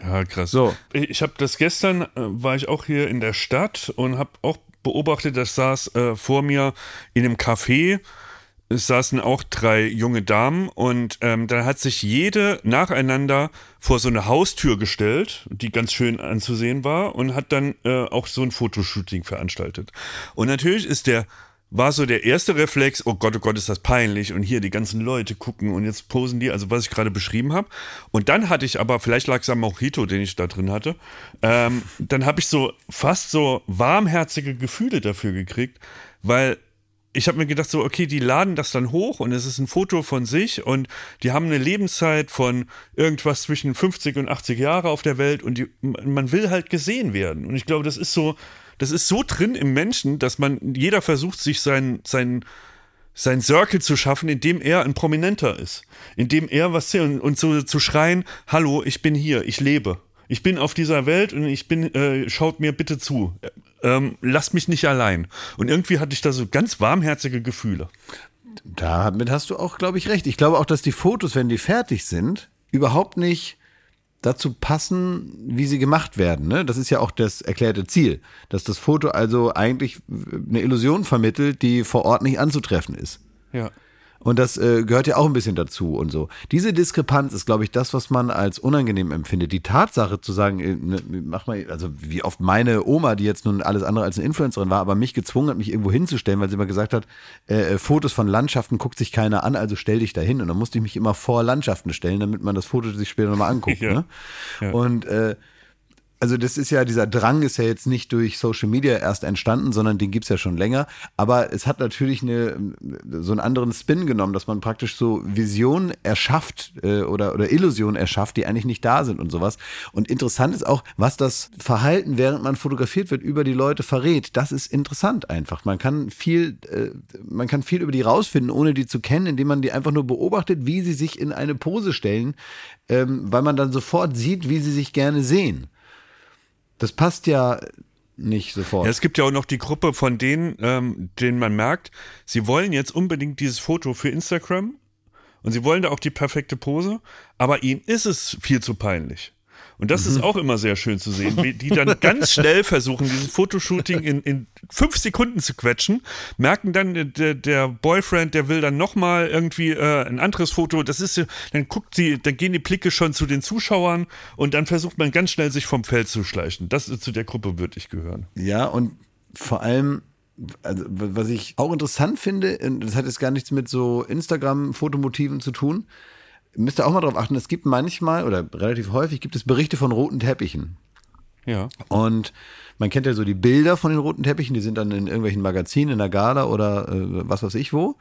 Ja, krass. So. Ich habe das gestern, äh, war ich auch hier in der Stadt und habe auch beobachtet, das saß äh, vor mir in einem Café es saßen auch drei junge Damen und ähm, dann hat sich jede nacheinander vor so eine Haustür gestellt, die ganz schön anzusehen war und hat dann äh, auch so ein Fotoshooting veranstaltet. Und natürlich ist der war so der erste Reflex, oh Gott, oh Gott, ist das peinlich und hier die ganzen Leute gucken und jetzt posen die, also was ich gerade beschrieben habe. Und dann hatte ich aber, vielleicht lag es am Mojito, den ich da drin hatte, ähm, dann habe ich so fast so warmherzige Gefühle dafür gekriegt, weil ich habe mir gedacht, so, okay, die laden das dann hoch und es ist ein Foto von sich und die haben eine Lebenszeit von irgendwas zwischen 50 und 80 Jahre auf der Welt und die, man will halt gesehen werden. Und ich glaube, das ist so, das ist so drin im Menschen, dass man, jeder versucht, sich sein, sein, sein Circle zu schaffen, indem er ein Prominenter ist. Indem er was und, und so zu schreien, hallo, ich bin hier, ich lebe. Ich bin auf dieser Welt und ich bin, äh, schaut mir bitte zu ähm, lasst mich nicht allein. Und irgendwie hatte ich da so ganz warmherzige Gefühle. Damit hast du auch, glaube ich, recht. Ich glaube auch, dass die Fotos, wenn die fertig sind, überhaupt nicht dazu passen, wie sie gemacht werden. Ne? Das ist ja auch das erklärte Ziel, dass das Foto also eigentlich eine Illusion vermittelt, die vor Ort nicht anzutreffen ist. Ja. Und das äh, gehört ja auch ein bisschen dazu und so. Diese Diskrepanz ist, glaube ich, das, was man als unangenehm empfindet. Die Tatsache zu sagen, äh, ne, mach mal, also wie oft meine Oma, die jetzt nun alles andere als eine Influencerin war, aber mich gezwungen hat, mich irgendwo hinzustellen, weil sie immer gesagt hat, äh, äh Fotos von Landschaften guckt sich keiner an, also stell dich da hin. Und dann musste ich mich immer vor Landschaften stellen, damit man das Foto sich später nochmal anguckt. ja. Ne? Ja. Und äh, also das ist ja, dieser Drang ist ja jetzt nicht durch Social Media erst entstanden, sondern den gibt es ja schon länger. Aber es hat natürlich eine, so einen anderen Spin genommen, dass man praktisch so Visionen erschafft äh, oder, oder Illusionen erschafft, die eigentlich nicht da sind und sowas. Und interessant ist auch, was das Verhalten, während man fotografiert wird, über die Leute verrät. Das ist interessant einfach. Man kann viel, äh, man kann viel über die rausfinden, ohne die zu kennen, indem man die einfach nur beobachtet, wie sie sich in eine Pose stellen, ähm, weil man dann sofort sieht, wie sie sich gerne sehen. Das passt ja nicht sofort. Ja, es gibt ja auch noch die Gruppe von denen, ähm, denen man merkt, sie wollen jetzt unbedingt dieses Foto für Instagram und sie wollen da auch die perfekte Pose, aber ihnen ist es viel zu peinlich. Und das mhm. ist auch immer sehr schön zu sehen, wie die dann ganz schnell versuchen, dieses Fotoshooting in, in fünf Sekunden zu quetschen, merken dann, der, der Boyfriend, der will dann nochmal irgendwie äh, ein anderes Foto, das ist, dann guckt sie, dann gehen die Blicke schon zu den Zuschauern und dann versucht man ganz schnell sich vom Feld zu schleichen. Das zu der Gruppe würde ich gehören. Ja, und vor allem also, was ich auch interessant finde, das hat jetzt gar nichts mit so Instagram-Fotomotiven zu tun, müsst ihr auch mal drauf achten, es gibt manchmal oder relativ häufig gibt es Berichte von roten Teppichen. Ja. Und man kennt ja so die Bilder von den roten Teppichen, die sind dann in irgendwelchen Magazinen, in der Gala oder äh, was weiß ich wo.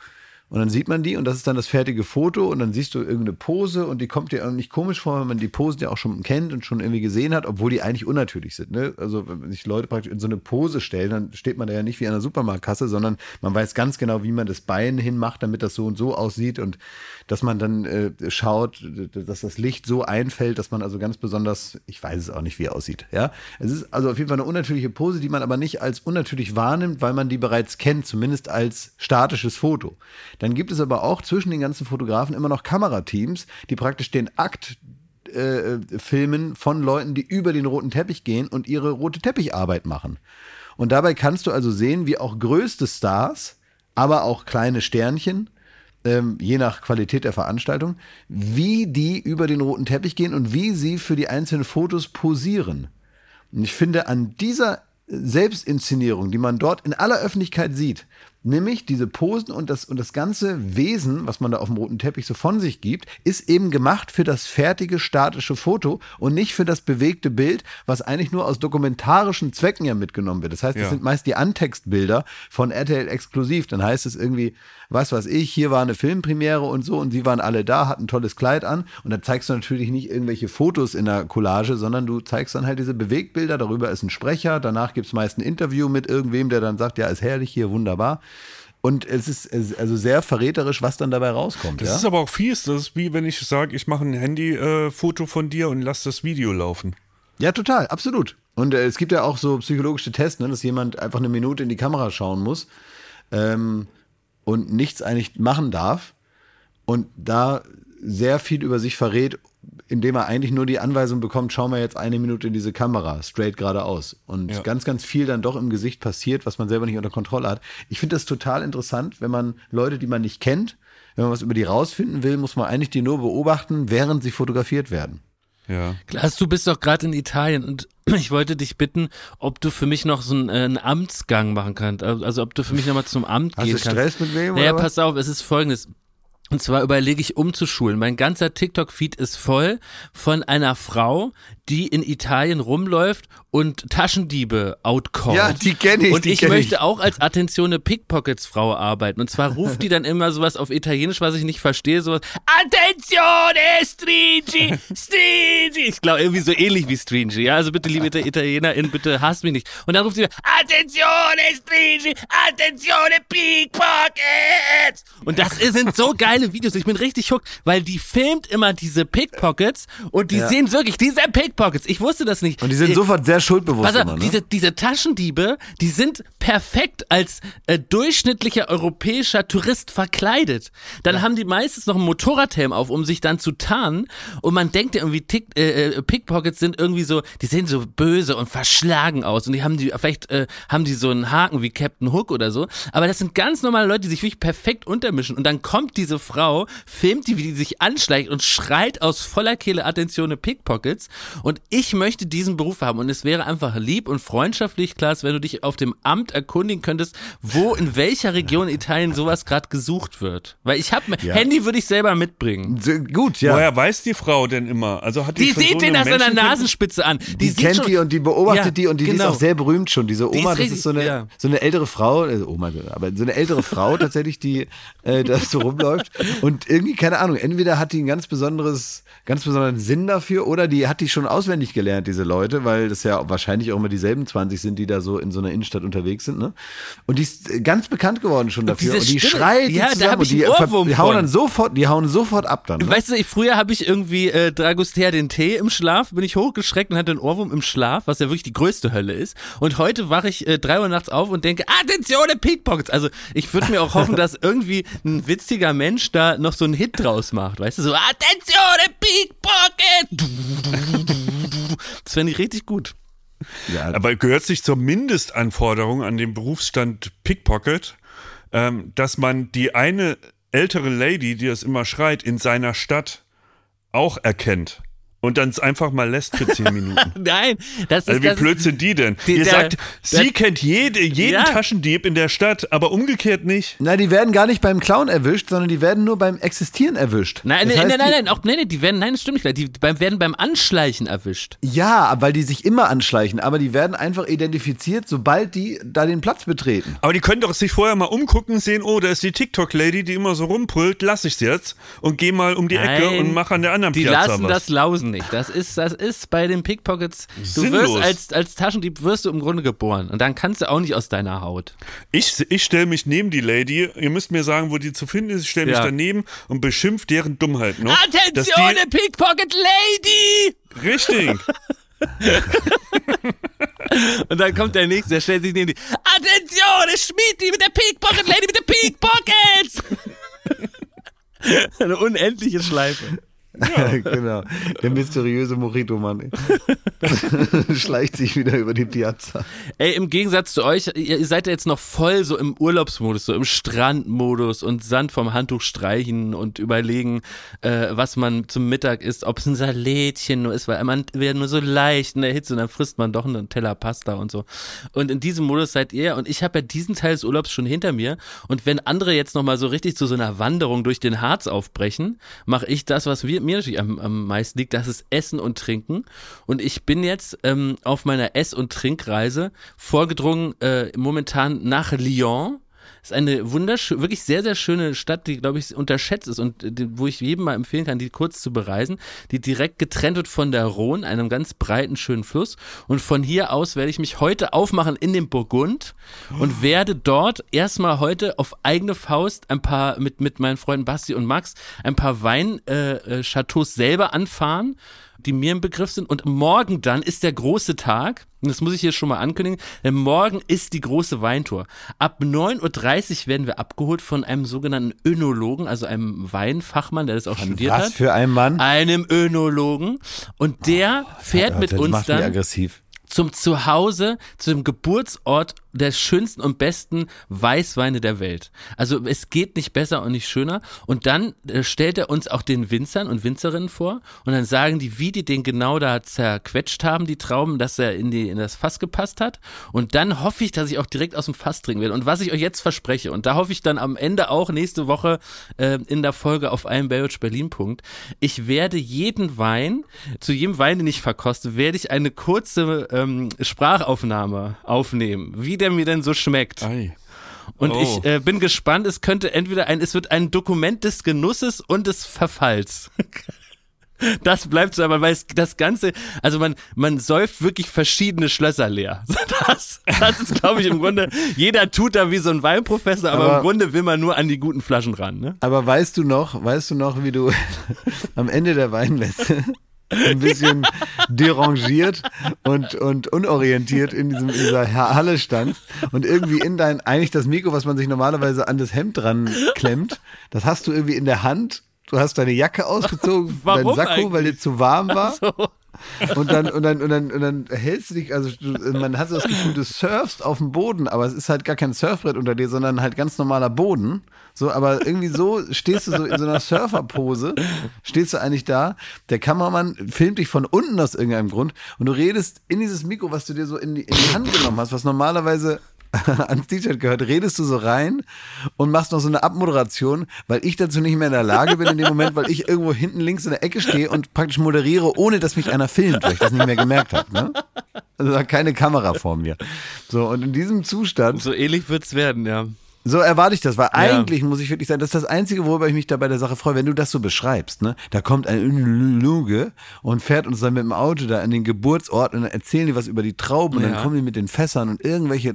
Und dann sieht man die und das ist dann das fertige Foto und dann siehst du irgendeine Pose und die kommt dir nicht komisch vor, wenn man die Posen ja auch schon kennt und schon irgendwie gesehen hat, obwohl die eigentlich unnatürlich sind. Ne? Also wenn sich Leute praktisch in so eine Pose stellen, dann steht man da ja nicht wie an der Supermarktkasse, sondern man weiß ganz genau, wie man das Bein hinmacht, damit das so und so aussieht und dass man dann äh, schaut, dass das Licht so einfällt, dass man also ganz besonders, ich weiß es auch nicht, wie er aussieht. Ja, es ist also auf jeden Fall eine unnatürliche Pose, die man aber nicht als unnatürlich wahrnimmt, weil man die bereits kennt, zumindest als statisches Foto. Dann gibt es aber auch zwischen den ganzen Fotografen immer noch Kamerateams, die praktisch den Akt äh, filmen von Leuten, die über den roten Teppich gehen und ihre rote Teppicharbeit machen. Und dabei kannst du also sehen, wie auch größte Stars, aber auch kleine Sternchen ähm, je nach Qualität der Veranstaltung, wie die über den roten Teppich gehen und wie sie für die einzelnen Fotos posieren. Und ich finde, an dieser Selbstinszenierung, die man dort in aller Öffentlichkeit sieht, Nämlich diese Posen und das, und das ganze Wesen, was man da auf dem roten Teppich so von sich gibt, ist eben gemacht für das fertige statische Foto und nicht für das bewegte Bild, was eigentlich nur aus dokumentarischen Zwecken ja mitgenommen wird. Das heißt, das ja. sind meist die Antextbilder von RTL exklusiv. Dann heißt es irgendwie, was weiß ich, hier war eine Filmpremiere und so und sie waren alle da, hatten ein tolles Kleid an und dann zeigst du natürlich nicht irgendwelche Fotos in der Collage, sondern du zeigst dann halt diese Bewegtbilder, darüber ist ein Sprecher, danach gibt es meist ein Interview mit irgendwem, der dann sagt, ja, ist herrlich hier, wunderbar. Und es ist also sehr verräterisch, was dann dabei rauskommt. Das ja? ist aber auch fies. Das ist wie wenn ich sage, ich mache ein Handy-Foto von dir und lass das Video laufen. Ja, total, absolut. Und äh, es gibt ja auch so psychologische Tests, ne, dass jemand einfach eine Minute in die Kamera schauen muss ähm, und nichts eigentlich machen darf. Und da sehr viel über sich verrät, indem er eigentlich nur die Anweisung bekommt, schau mal jetzt eine Minute in diese Kamera, straight geradeaus. Und ja. ganz, ganz viel dann doch im Gesicht passiert, was man selber nicht unter Kontrolle hat. Ich finde das total interessant, wenn man Leute, die man nicht kennt, wenn man was über die rausfinden will, muss man eigentlich die nur beobachten, während sie fotografiert werden. Ja. Klaas, du bist doch gerade in Italien und ich wollte dich bitten, ob du für mich noch so einen, äh, einen Amtsgang machen kannst. Also ob du für mich nochmal zum Amt Hast gehen kannst. Hast du Stress mit wem? Naja, pass auf, es ist folgendes. Und zwar überlege ich umzuschulen. Mein ganzer TikTok-Feed ist voll von einer Frau, die in Italien rumläuft und Taschendiebe outcallt. Ja, die kenne ich. Und ich möchte ich. auch als Attentione Pickpockets Frau arbeiten. Und zwar ruft die dann immer sowas auf Italienisch, was ich nicht verstehe, sowas Attenzione Stringi, Stringi. Ich glaube irgendwie so ähnlich wie Stringi. Ja, also bitte liebe Italienerin, bitte hasst mich nicht. Und dann ruft sie Attenzione Stringi, Attenzione Pickpockets. Und das sind so geile Videos. Ich bin richtig hooked, weil die filmt immer diese Pickpockets und die ja. sehen wirklich diese Pickpockets Pickpockets. Ich wusste das nicht. Und die sind ich, sofort sehr schuldbewusst. Also, immer, ne? diese, diese Taschendiebe, die sind perfekt als äh, durchschnittlicher europäischer Tourist verkleidet. Dann ja. haben die meistens noch einen Motorradhelm auf, um sich dann zu tarnen. Und man denkt ja irgendwie, Tick, äh, äh, Pickpockets sind irgendwie so, die sehen so böse und verschlagen aus. Und die haben die, vielleicht äh, haben die so einen Haken wie Captain Hook oder so. Aber das sind ganz normale Leute, die sich wirklich perfekt untermischen. Und dann kommt diese Frau, filmt die, wie die sich anschleicht und schreit aus voller Kehle Attention Pickpockets. Und ich möchte diesen Beruf haben. Und es wäre einfach lieb und freundschaftlich, Klaas, wenn du dich auf dem Amt erkundigen könntest, wo in welcher Region Italien sowas gerade gesucht wird. Weil ich habe ja. Handy würde ich selber mitbringen. Gut, ja. Woher weiß die Frau denn immer? Also hat die, die sieht den aus seiner Nasenspitze an. Die, die kennt schon, die und die beobachtet ja, die und die, genau. ist auch sehr berühmt schon. Diese Oma, ist das ist so eine, ja. so eine ältere Frau, also Oma, aber so eine ältere Frau tatsächlich, die äh, da so rumläuft. Und irgendwie, keine Ahnung, entweder hat die ein ganz besonderes, ganz besonderen Sinn dafür oder die hat die schon auswendig gelernt, diese Leute, weil das ja wahrscheinlich auch immer dieselben 20 sind, die da so in so einer Innenstadt unterwegs sind. Ne? Und die ist ganz bekannt geworden schon dafür. Und die Stimme, schreit ja, die zusammen da und die, die, die hauen dann sofort, die hauen sofort ab dann. Ne? Weißt du, ich, früher habe ich irgendwie äh, Dragostea den Tee im Schlaf, bin ich hochgeschreckt und hatte einen Ohrwurm im Schlaf, was ja wirklich die größte Hölle ist. Und heute wache ich äh, drei Uhr nachts auf und denke, Attention, Pickpockets. Also ich würde mir auch hoffen, dass irgendwie ein witziger Mensch da noch so einen Hit draus macht. Weißt du, so Attention, Pickpocket. Das fände ich richtig gut. Ja. Aber gehört sich zur Mindestanforderung an den Berufsstand Pickpocket, ähm, dass man die eine ältere Lady, die das immer schreit, in seiner Stadt auch erkennt und dann es einfach mal lässt für zehn Minuten. Nein, das ist also wie das blöd sind die denn? Die, Ihr der, sagt, sie der, kennt jede, jeden ja. Taschendieb in der Stadt, aber umgekehrt nicht. Nein, die werden gar nicht beim Clown erwischt, sondern die werden nur beim Existieren erwischt. Nein, das nein, nein, nein, nein, auch nein, die werden, nein, das stimmt nicht, die beim, werden beim Anschleichen erwischt. Ja, weil die sich immer anschleichen, aber die werden einfach identifiziert, sobald die da den Platz betreten. Aber die können doch sich vorher mal umgucken, sehen, oh, da ist die TikTok-Lady, die immer so rumbrüllt, lass ich's jetzt und geh mal um die nein, Ecke und mach an der anderen die Piazza lassen was. das lausen nicht. Das ist, das ist bei den Pickpockets. Du Sinnlos. wirst als, als Taschendieb wirst du im Grunde geboren. Und dann kannst du auch nicht aus deiner Haut. Ich, ich stelle mich neben die Lady. Ihr müsst mir sagen, wo die zu finden ist. Ich stelle mich ja. daneben und beschimpft deren Dummheit noch. Attention, die, Pickpocket Lady! Richtig. Und dann kommt der nächste, der stellt sich neben die. Attention, der Schmiedi mit der Pickpocket Lady mit den Pickpockets! Eine unendliche Schleife. Ja. genau. Der mysteriöse Mojito-Mann schleicht sich wieder über die Piazza. Ey, im Gegensatz zu euch, ihr seid ja jetzt noch voll so im Urlaubsmodus, so im Strandmodus und Sand vom Handtuch streichen und überlegen, äh, was man zum Mittag isst, ob es ein Salätchen nur ist, weil man wird nur so leicht in der Hitze und dann frisst man doch einen Teller Pasta und so. Und in diesem Modus seid ihr und ich habe ja diesen Teil des Urlaubs schon hinter mir und wenn andere jetzt nochmal so richtig zu so einer Wanderung durch den Harz aufbrechen, mache ich das, was wir mir natürlich am, am meisten liegt, das ist Essen und Trinken. Und ich bin jetzt ähm, auf meiner Ess- und Trinkreise vorgedrungen, äh, momentan nach Lyon ist eine wunderschöne, wirklich sehr, sehr schöne Stadt, die, glaube ich, unterschätzt ist und die, wo ich jedem mal empfehlen kann, die kurz zu bereisen, die direkt getrennt wird von der Rhone, einem ganz breiten, schönen Fluss. Und von hier aus werde ich mich heute aufmachen in den Burgund und werde dort erstmal heute auf eigene Faust ein paar, mit, mit meinen Freunden Basti und Max, ein paar Weinchateaus äh, äh, selber anfahren die mir im Begriff sind. Und morgen dann ist der große Tag. Und das muss ich hier schon mal ankündigen. Denn morgen ist die große Weintour. Ab 9.30 Uhr werden wir abgeholt von einem sogenannten Önologen, also einem Weinfachmann, der das auch von studiert was hat. Was für ein Mann? Einem Önologen. Und der oh, fährt mit uns dann aggressiv zum Zuhause, zu dem Geburtsort der schönsten und besten Weißweine der Welt. Also es geht nicht besser und nicht schöner. Und dann äh, stellt er uns auch den Winzern und Winzerinnen vor und dann sagen die, wie die den genau da zerquetscht haben, die Trauben, dass er in, die, in das Fass gepasst hat. Und dann hoffe ich, dass ich auch direkt aus dem Fass trinken werde. Und was ich euch jetzt verspreche, und da hoffe ich dann am Ende auch nächste Woche äh, in der Folge auf einem Baywatch Berlin Punkt, ich werde jeden Wein, zu jedem Wein, den ich verkoste, werde ich eine kurze ähm, Sprachaufnahme aufnehmen, wie der mir denn so schmeckt. Ei. Und oh. ich äh, bin gespannt, es könnte entweder ein, es wird ein Dokument des Genusses und des Verfalls. Das bleibt so, aber weil es das Ganze, also man, man säuft wirklich verschiedene Schlösser leer. Das, das ist, glaube ich, im Grunde, jeder tut da wie so ein Weinprofessor, aber, aber, im Grunde will man nur an die guten Flaschen ran. Ne? Aber weißt du noch, weißt du noch, wie du am Ende der Weinmesse ein bisschen derangiert und, und unorientiert in, diesem, in dieser Halle stand und irgendwie in dein, eigentlich das Mikro, was man sich normalerweise an das Hemd dran klemmt, das hast du irgendwie in der Hand. Du hast deine Jacke ausgezogen, deinen Sakko, eigentlich? weil dir zu warm war. So. Und dann, und dann, und dann, und dann hältst du dich, also du, man hat so das Gefühl, du surfst auf dem Boden, aber es ist halt gar kein Surfbrett unter dir, sondern halt ganz normaler Boden. So, aber irgendwie so stehst du so in so einer Surferpose, stehst du eigentlich da. Der Kameramann filmt dich von unten aus irgendeinem Grund und du redest in dieses Mikro, was du dir so in die, in die Hand genommen hast, was normalerweise ans T-Shirt gehört, redest du so rein und machst noch so eine Abmoderation, weil ich dazu nicht mehr in der Lage bin in dem Moment, weil ich irgendwo hinten links in der Ecke stehe und praktisch moderiere, ohne dass mich einer filmt, weil ich das nicht mehr gemerkt habe. Ne? Also keine Kamera vor mir. So, und in diesem Zustand. So ähnlich wird's werden, ja. So erwarte ich das, weil ja. eigentlich muss ich wirklich sagen, das ist das Einzige, worüber ich mich da bei der Sache freue, wenn du das so beschreibst, ne? Da kommt ein Luge und fährt uns dann mit dem Auto da an den Geburtsort und dann erzählen die was über die Trauben und dann kommen die mit den Fässern und irgendwelche,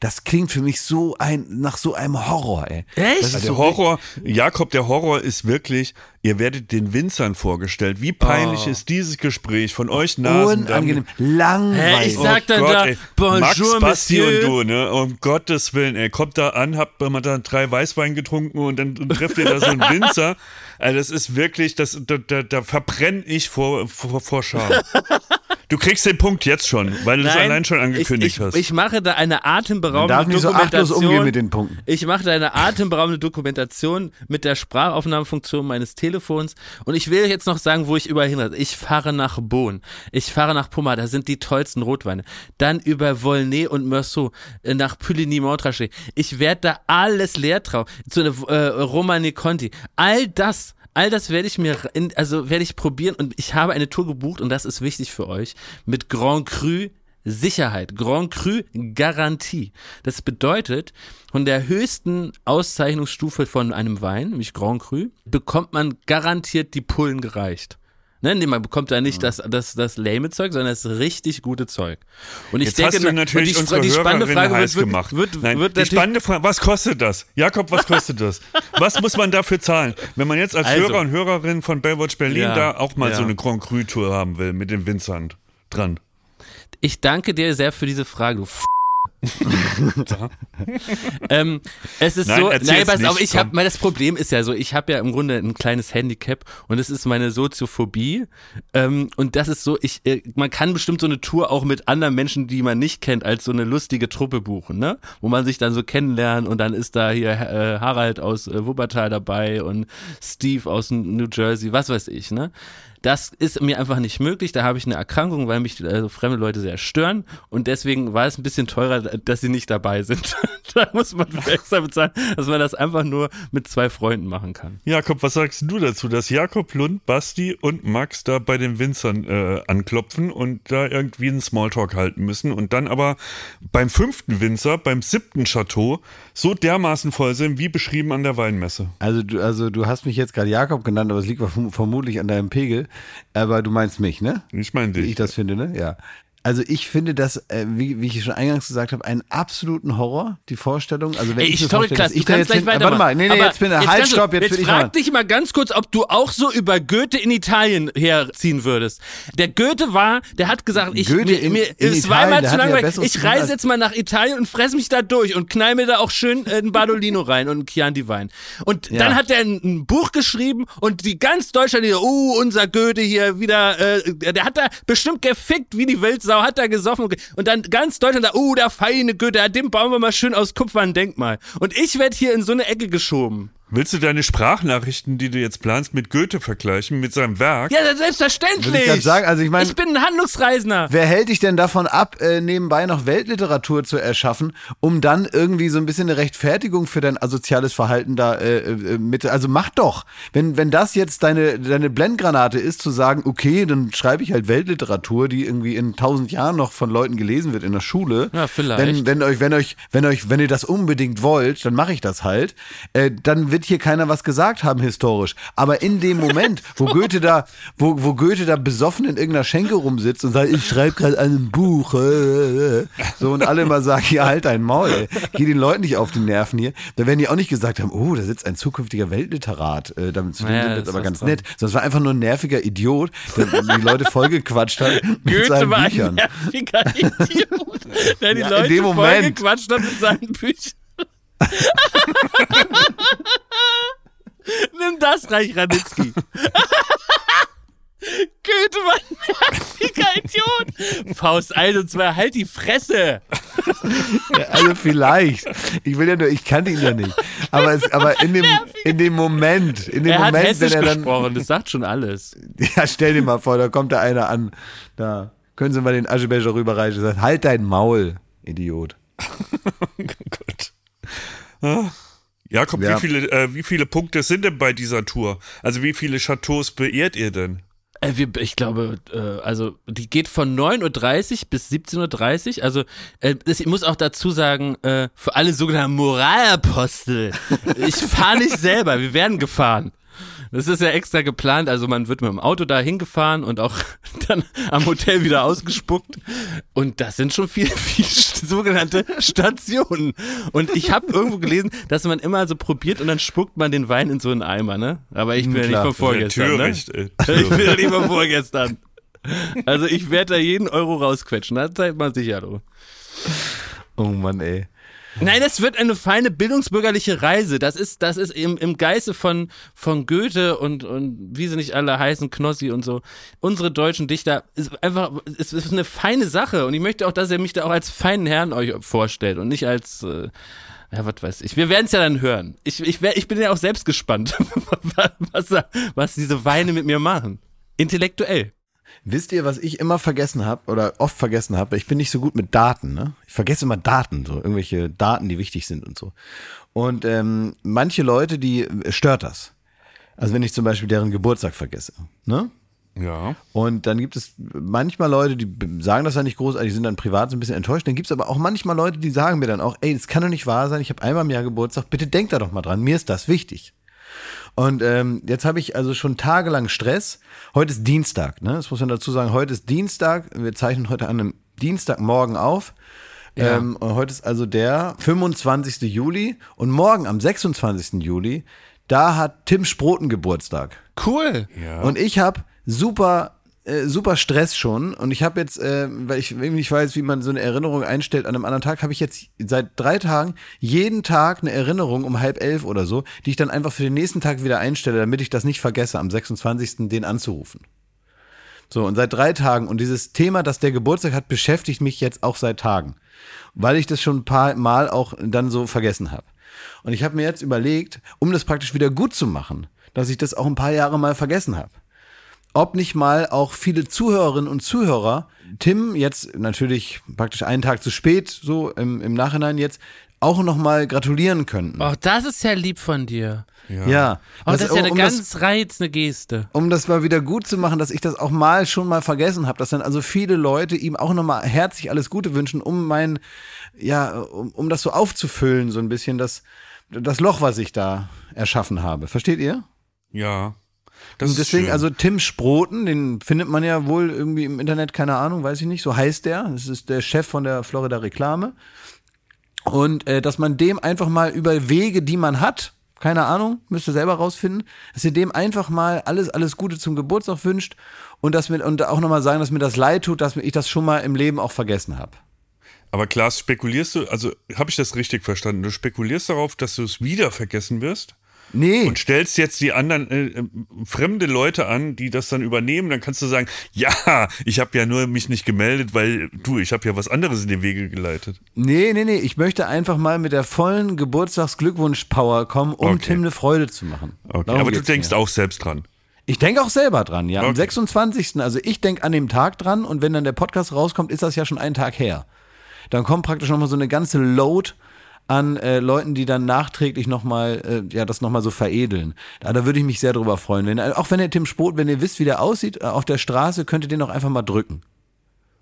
das klingt für mich so ein, nach so einem Horror, ey. Echt? Also der Horror, Jakob, der Horror ist wirklich, Ihr werdet den Winzern vorgestellt. Wie peinlich oh. ist dieses Gespräch von euch Nasen? Unangenehm, langweilig. Hey, ich sag dann oh Gott, da, ey. bonjour, Max, Basti Monsieur. und du, ne? Um Gottes Willen, ey. Kommt da an, habt mal da drei Weißwein getrunken und dann trefft ihr da so einen Winzer. Also das ist wirklich, das, da, da, da verbrenne ich vor, vor, vor Scham. Du kriegst den Punkt jetzt schon, weil du es allein schon angekündigt ich, ich, hast. Ich mache da eine atemberaubende darf nicht Dokumentation. So umgehen mit den Punkten. Ich mache da eine atemberaubende Dokumentation mit der Sprachaufnahmefunktion meines Telefons. Und ich will jetzt noch sagen, wo ich überall hin. Ich fahre nach Bohn. Ich fahre nach Puma. Da sind die tollsten Rotweine. Dann über Volnay und Meursault äh, nach Puligny-Montrachet. Ich werde da alles leer trauen. Zu einer äh, Romane Conti. All das All das werde ich mir, in, also werde ich probieren und ich habe eine Tour gebucht und das ist wichtig für euch mit Grand Cru Sicherheit, Grand Cru Garantie. Das bedeutet, von der höchsten Auszeichnungsstufe von einem Wein, nämlich Grand Cru, bekommt man garantiert die Pullen gereicht. Ne, nee, man bekommt da nicht das, das, das lame Zeug, sondern das richtig gute Zeug. Und ich Jetzt denke, hast du natürlich die, unsere die spannende Frage heiß wird, gemacht. Wird, Nein, wird die spannende Frage, was kostet das? Jakob, was kostet das? was muss man dafür zahlen? Wenn man jetzt als also, Hörer und Hörerin von Baywatch Berlin ja, da auch mal ja. so eine Grand Cru Tour haben will mit dem Winzern dran. Ich danke dir sehr für diese Frage, du F ähm, es ist nein, so, nein, pass auf, ich habe, das Problem ist ja so, ich habe ja im Grunde ein kleines Handicap und es ist meine Soziophobie. Ähm, und das ist so, ich, äh, man kann bestimmt so eine Tour auch mit anderen Menschen, die man nicht kennt, als so eine lustige Truppe buchen, ne, wo man sich dann so kennenlernt und dann ist da hier äh, Harald aus äh, Wuppertal dabei und Steve aus New Jersey, was weiß ich, ne. Das ist mir einfach nicht möglich. Da habe ich eine Erkrankung, weil mich also fremde Leute sehr stören. Und deswegen war es ein bisschen teurer, dass sie nicht dabei sind. da muss man extra bezahlen, dass man das einfach nur mit zwei Freunden machen kann. Jakob, was sagst du dazu, dass Jakob Lund, Basti und Max da bei den Winzern äh, anklopfen und da irgendwie einen Smalltalk halten müssen und dann aber beim fünften Winzer, beim siebten Chateau, so dermaßen voll sind, wie beschrieben an der Weinmesse? Also du, also du hast mich jetzt gerade Jakob genannt, aber es liegt vermutlich an deinem Pegel. Aber du meinst mich, ne? Ich meine dich. Wie ich das finde, ne? Ja. Also ich finde das, äh, wie, wie ich schon eingangs gesagt habe, einen absoluten Horror, die Vorstellung. Also wenn Ey, ich, ich sorry, Klaas, ich kann gleich weiter. Warte mal, nee, nee, jetzt bin ich, halt, stopp, jetzt, jetzt will ich frag dich mal ganz kurz, ob du auch so über Goethe in Italien herziehen würdest. Der Goethe war, der hat gesagt, ich, Goethe mir, in, mir, in es war mal der zu ja langweilig. Besseres ich reise jetzt mal nach Italien und fress mich da durch und knall mir da auch schön äh, einen Badolino rein und einen Chianti Wein. Und Ja. dann hat er ein, ein Buch geschrieben und die ganz Deutschland, die, uh, unser Goethe hier wieder, äh, der hat da bestimmt gefickt wie die Weltsau, hat da gesoffen und dann ganz Deutschland da, uh, der feine ja, dem bauen wir mal schön aus Kupfer ein Denkmal. Und ich werde hier in so eine Ecke geschoben. Willst du deine Sprachnachrichten, die du jetzt planst, mit Goethe vergleichen, mit seinem Werk? Ja, selbstverständlich. Ich sagen, also ich mein- ich bin ein Handlungsreisender. Wer hält dich denn davon ab, äh, nebenbei noch Weltliteratur zu erschaffen, um dann irgendwie so ein bisschen eine Rechtfertigung für dein asoziales Verhalten da äh, äh, mit, also mach doch. Wenn, wenn das jetzt deine, deine Blendgranate ist, zu sagen, okay, dann schreibe ich halt Weltliteratur, die irgendwie in tausend Jahren noch von Leuten gelesen wird in der Schule. Ja, vielleicht. Wenn, wenn euch, wenn euch, wenn euch, wenn ihr das unbedingt wollt, dann mache ich das halt. Äh, dann wird hier keiner was gesagt haben historisch. Aber in dem Moment, wo Goethe da, wo, wo Goethe da besoffen in irgendeiner Schenke rumsitzt und sagt, ich schreibe gerade ein Buch, äh, äh, so und alle mal sagen, ja halt dein Maul, ey. geh den Leuten nicht auf die Nerven hier, dann werden die auch nicht gesagt haben, oh, da sitzt ein zukünftiger Weltliterat, äh, damit zu dem Ja, sind jetzt aber ganz dran. nett. Sondern es war einfach nur ein nerviger Idiot, der die Leute vollgequatscht hat mit Goethe seinen war ein Büchern. nerviger Idiot, der die Ja, Leute vollgequatscht hat mit seinen Büchern. Nimm das, Reich Ranitzky. Goethe war ein nerviger Idiot. Faust 1 und 2, halt die Fresse. Ja, also vielleicht. Ich will ja nur, ich kannte ihn ja nicht. Aber, es, aber in, dem, in dem Moment, in dem Er hat Moment, hessisch wenn er dann. gesprochen, das sagt schon alles. Ja, stell dir mal vor, da kommt da einer an. Da können Sie mal den Aschebecher rüberreichen. Sagt, halt dein Maul, Idiot. Oh Gott. Jakob, Ja. Wie, viele, äh, wie viele Punkte sind denn bei dieser Tour? Also wie viele Chateaus beehrt ihr denn? Äh, wir, ich glaube, äh, also die geht von 9.30 Uhr bis 17.30 Uhr. Also äh, das, ich muss auch dazu sagen, äh, für alle sogenannten Moralapostel, ich fahre nicht selber, wir werden gefahren. Das ist ja extra geplant, also man wird mit dem Auto da hingefahren und auch dann am Hotel wieder ausgespuckt. Und das sind schon viele, viele sogenannte Stationen. Und ich habe irgendwo gelesen, dass man immer so probiert und dann spuckt man den Wein in so einen Eimer, ne? Aber ich bin ja nicht Klar. von vorgestern, ne? Ey. Ich bin ja lieber vorgestern. Also ich werde da jeden Euro rausquetschen, da seid mal sicher, du. Oh Mann, ey. Nein, es wird eine feine bildungsbürgerliche Reise. Das ist, das ist im, im Geiste von, von Goethe und, und wie sie nicht alle heißen, Knossi und so. Unsere deutschen Dichter ist einfach, es ist eine feine Sache und ich möchte auch, dass ihr mich da auch als feinen Herrn euch vorstellt und nicht als, äh, ja, was weiß ich. Wir werden es ja dann hören. Ich, ich, ich bin ja auch selbst gespannt, was, was diese Weine mit mir machen. Intellektuell. Wisst ihr, was ich immer vergessen habe oder oft vergessen habe? Ich bin nicht so gut mit Daten, ne? Ich vergesse immer Daten, so irgendwelche Daten, die wichtig sind und so. Und ähm, manche Leute, die äh, stört das. Also wenn ich zum Beispiel deren Geburtstag vergesse, ne? Ja. Und dann gibt es manchmal Leute, die sagen das ja nicht großartig, sind dann privat so ein bisschen enttäuscht. Dann gibt es aber auch manchmal Leute, die sagen mir dann auch, ey, das kann doch nicht wahr sein, ich habe einmal im Jahr Geburtstag, bitte denkt da doch mal dran, mir ist das wichtig. Und ähm, jetzt habe ich also schon tagelang Stress. Heute ist Dienstag, ne? Das muss man dazu sagen. Heute ist Dienstag. Wir zeichnen heute an einem Dienstagmorgen auf. Ja. Ähm, und heute ist also der 25. Juli. Und morgen am 26. Juli, da hat Tim Sproten Geburtstag. Cool. Ja. Und ich habe super, äh, super Stress schon. Und ich habe jetzt, äh, weil ich nicht weiß, wie man so eine Erinnerung einstellt an einem anderen Tag, habe ich jetzt seit drei Tagen jeden Tag eine Erinnerung um halb elf oder so, die ich dann einfach für den nächsten Tag wieder einstelle, damit ich das nicht vergesse, am 26. den anzurufen. So, und seit drei Tagen. Und dieses Thema, dass der Geburtstag hat, beschäftigt mich jetzt auch seit Tagen. Weil ich das schon ein paar Mal auch dann so vergessen habe. Und ich habe mir jetzt überlegt, um das praktisch wieder gut zu machen, dass ich das auch ein paar Jahre mal vergessen habe ob nicht mal auch viele Zuhörerinnen und Zuhörer Tim jetzt natürlich praktisch einen Tag zu spät, so im, im Nachhinein jetzt, auch noch mal gratulieren könnten. Oh, das ist ja lieb von dir. Ja. Oh, das, ist ja eine um ganz das, reizende Geste. um das mal wieder gut zu machen, dass ich das auch mal schon mal vergessen habe, dass dann also viele Leute ihm auch noch mal herzlich alles Gute wünschen, um mein, ja, um, um das so aufzufüllen, so ein bisschen das, das Loch, was ich da erschaffen habe. Versteht ihr? Ja. Das deswegen, schön. also Tim Sproten, den findet man ja wohl irgendwie im Internet, keine Ahnung, weiß ich nicht, so heißt der. Das ist der Chef von der Florida Reklame. Und äh, dass man dem einfach mal über Wege, die man hat, keine Ahnung, müsst ihr selber rausfinden, dass ihr dem einfach mal alles, alles Gute zum Geburtstag wünscht und das mit, und auch nochmal sagen, dass mir das leid tut, dass ich das schon mal im Leben auch vergessen habe. Aber Klaas, spekulierst du, also habe ich das richtig verstanden? Du spekulierst darauf, dass du es wieder vergessen wirst? Nee. Und stellst jetzt die anderen äh, äh, fremde Leute an, die das dann übernehmen, dann kannst du sagen, ja, ich habe ja nur mich nicht gemeldet, weil du, ich habe ja was anderes in die Wege geleitet. Nee, nee, nee, ich möchte einfach mal mit der vollen Geburtstagsglückwunsch-Power kommen, um okay. Tim eine Freude zu machen. Okay, Darum aber du denkst mir. auch selbst dran. Ich denke auch selber dran, ja. Okay. Am 26. Also ich denke an dem Tag dran und wenn dann der Podcast rauskommt, ist das ja schon einen Tag her. Dann kommt praktisch nochmal so eine ganze Load an äh, Leuten, die dann nachträglich nochmal, äh, ja, das nochmal so veredeln. Da, da würde ich mich sehr drüber freuen. Wenn, auch wenn der Tim Spot, wenn ihr wisst, wie der aussieht, äh, auf der Straße, könnt ihr den auch einfach mal drücken.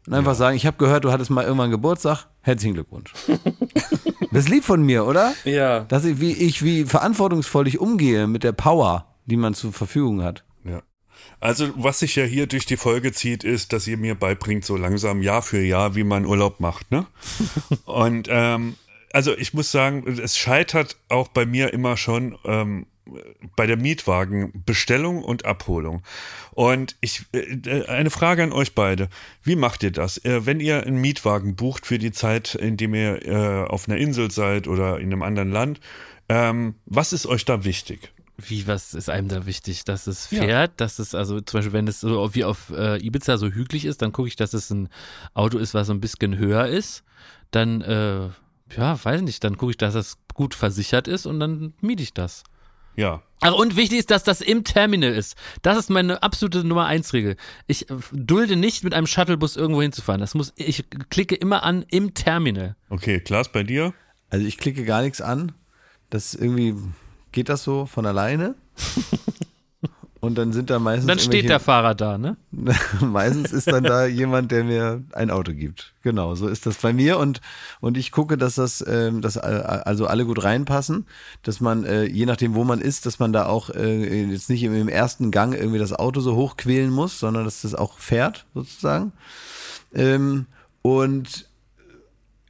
Und einfach ja. sagen, ich habe gehört, du hattest mal irgendwann Geburtstag. Herzlichen Glückwunsch. das ist lieb von mir, oder? Ja. Dass ich, wie ich, wie verantwortungsvoll ich umgehe mit der Power, die man zur Verfügung hat. Ja. Also, was sich ja hier durch die Folge zieht, ist, dass ihr mir beibringt, so langsam Jahr für Jahr, wie man Urlaub macht, ne? Und ähm, also ich muss sagen, es scheitert auch bei mir immer schon ähm, bei der Mietwagenbestellung und Abholung. Und ich äh, eine Frage an euch beide: Wie macht ihr das, äh, wenn ihr einen Mietwagen bucht für die Zeit, in dem ihr äh, auf einer Insel seid oder in einem anderen Land? Ähm, was ist euch da wichtig? Wie, was ist einem da wichtig? Dass es fährt, ja. dass es, also zum Beispiel, wenn es so wie auf äh, Ibiza so hügelig ist, dann gucke ich, dass es ein Auto ist, was so ein bisschen höher ist. Dann äh, ja, weiß nicht, dann gucke ich, dass das gut versichert ist und dann miete ich das. Ja. Ach, und wichtig ist, dass das im Terminal ist. Das ist meine absolute Nummer eins Regel. Ich äh, dulde nicht mit einem Shuttlebus irgendwo hinzufahren. Das muss, ich klicke immer an im Terminal. Okay, Klaas, bei dir? Also ich klicke gar nichts an. Das irgendwie, geht das so von alleine? Und dann sind da meistens. Dann steht der Fahrer da, ne? meistens ist dann da jemand, der mir ein Auto gibt. Genau, so ist das bei mir. Und, und ich gucke, dass das, ähm, dass also alle gut reinpassen, dass man, äh, je nachdem, wo man ist, dass man da auch äh, jetzt nicht im, im ersten Gang irgendwie das Auto so hochquälen muss, sondern dass das auch fährt, sozusagen. Ähm, und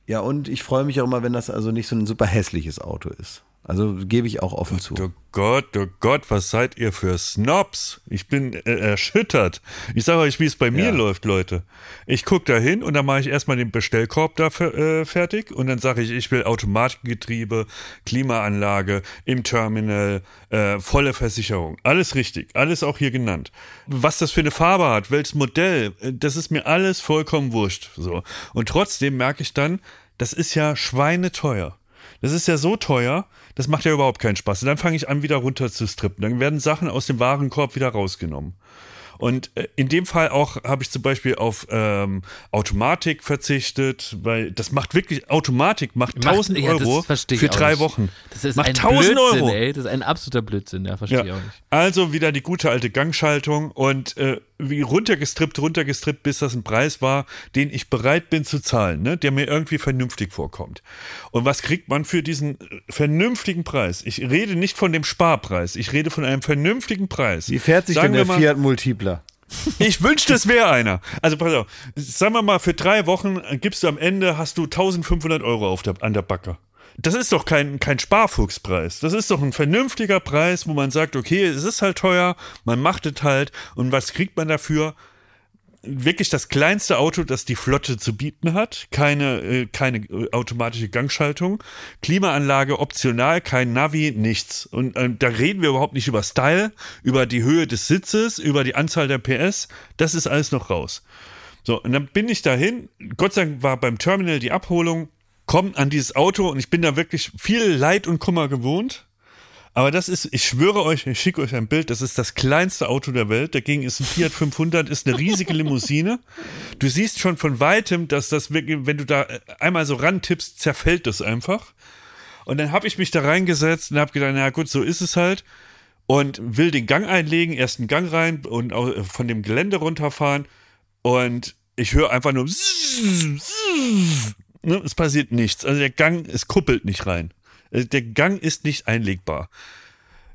ja, und ich freue mich auch immer, wenn das also nicht so ein super hässliches Auto ist. Also gebe ich auch offen Gott, zu. Oh Gott, oh Gott, was seid ihr für Snobs? Ich bin äh, erschüttert. Ich sage euch, wie es bei mir ja. läuft, Leute. Ich gucke da hin und dann mache ich erstmal den Bestellkorb da äh, fertig und dann sage ich, ich will Automatikgetriebe, Klimaanlage im Terminal, äh, volle Versicherung. Alles richtig, alles auch hier genannt. Was das für eine Farbe hat, welches Modell, äh, das ist mir alles vollkommen wurscht. So. Und trotzdem merke ich dann, das ist ja schweineteuer. Das ist ja so teuer, das macht ja überhaupt keinen Spaß. Und dann fange ich an, wieder runter zu strippen. Dann werden Sachen aus dem Warenkorb wieder rausgenommen. Und äh, in dem Fall auch habe ich zum Beispiel auf ähm, Automatik verzichtet, weil das macht wirklich, Automatik macht 1000 macht, Euro ja, für drei nicht. Wochen. Das ist macht ein 1000 Blödsinn, Euro. Ey, das ist ein absoluter Blödsinn, ja, verstehe ja. ich auch nicht. Also wieder die gute alte Gangschaltung und äh, wie runtergestrippt, runtergestrippt, bis das ein Preis war, den ich bereit bin zu zahlen, ne? der mir irgendwie vernünftig vorkommt. Und was kriegt man für diesen äh, vernünftigen Preis? Ich rede nicht von dem Sparpreis, ich rede von einem vernünftigen Preis. Wie fährt sich Sagen denn der mal, Fiat Multipler? Ich wünschte, es wäre einer. Also pass auf, sagen wir mal, für drei Wochen gibst du am Ende, hast du 1500 Euro auf der, an der Backe das ist doch kein, kein Sparfuchspreis. Das ist doch ein vernünftiger Preis, wo man sagt, okay, es ist halt teuer, man macht es halt und was kriegt man dafür? Wirklich das kleinste Auto, das die Flotte zu bieten hat. Keine, äh, keine äh, automatische Gangschaltung. Klimaanlage optional, kein Navi, nichts. Und äh, da reden wir überhaupt nicht über Style, über die Höhe des Sitzes, über die Anzahl der PS. Das ist alles noch raus. So, und dann bin ich dahin. Gott sei Dank war beim Terminal die Abholung komme an dieses Auto und ich bin da wirklich viel Leid und Kummer gewohnt. Aber das ist, ich schwöre euch, ich schicke euch ein Bild, das ist das kleinste Auto der Welt. Dagegen ist ein Fiat 500, ist eine riesige Limousine. Du siehst schon von weitem, dass das wirklich, wenn du da einmal so rantippst, zerfällt das einfach. Und dann habe ich mich da reingesetzt und habe gedacht, na gut, so ist es halt. Und will den Gang einlegen, ersten Gang rein und von dem Gelände runterfahren. Und ich höre einfach nur ne, es passiert nichts. Also der Gang, es kuppelt nicht rein. Also der Gang ist nicht einlegbar.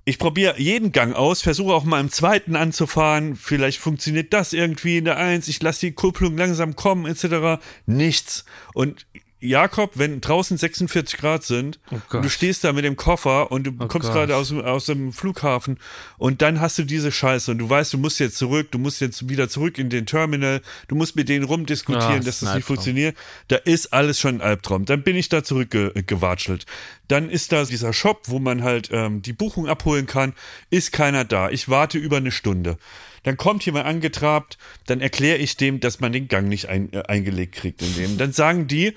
ich probiere jeden Gang aus, versuche auch mal im zweiten anzufahren. Vielleicht funktioniert das irgendwie in der Eins. Ich lasse die Kupplung langsam kommen, etc. Nichts. Und Jakob, wenn draußen 46 Grad sind, oh du stehst da mit dem Koffer und du oh kommst gerade aus, aus dem Flughafen und dann hast du diese Scheiße und du weißt, du musst jetzt zurück, du musst jetzt wieder zurück in den Terminal, du musst mit denen rumdiskutieren, oh, dass das nicht funktioniert. Da ist alles schon ein Albtraum. Dann bin ich da zurückgewatschelt. Dann ist da dieser Shop, wo man halt ähm, die Buchung abholen kann, ist keiner da. Ich warte über eine Stunde. Dann kommt jemand angetrabt, dann erkläre ich dem, dass man den Gang nicht ein, äh, eingelegt kriegt in dem. Dann sagen die,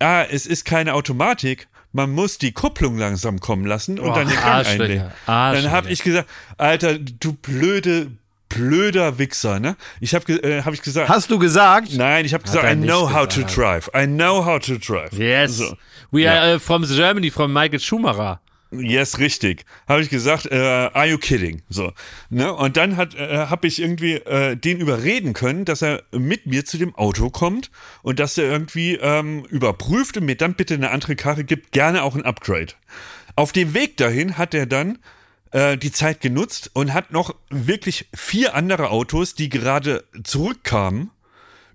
ah, es ist keine Automatik, man muss die Kupplung langsam kommen lassen und oh, dann den Gang einlegen. Dann habe ich gesagt, Alter, du blöde, blöder Wichser, ne? Ich habe äh, hab ich gesagt. Hast du gesagt? Nein, ich habe gesagt, I know how to drive. I know how to drive. Yes. So. We ja. are uh, from Germany, from Michael Schumacher. Yes, richtig. Habe ich gesagt, äh, are you kidding? So. Ne? Und dann hat, äh, habe ich irgendwie äh, den überreden können, dass er mit mir zu dem Auto kommt und dass er irgendwie ähm, überprüft und mir dann bitte eine andere Karre gibt, gerne auch ein Upgrade. Auf dem Weg dahin hat er dann äh, die Zeit genutzt und hat noch wirklich vier andere Autos, die gerade zurückkamen,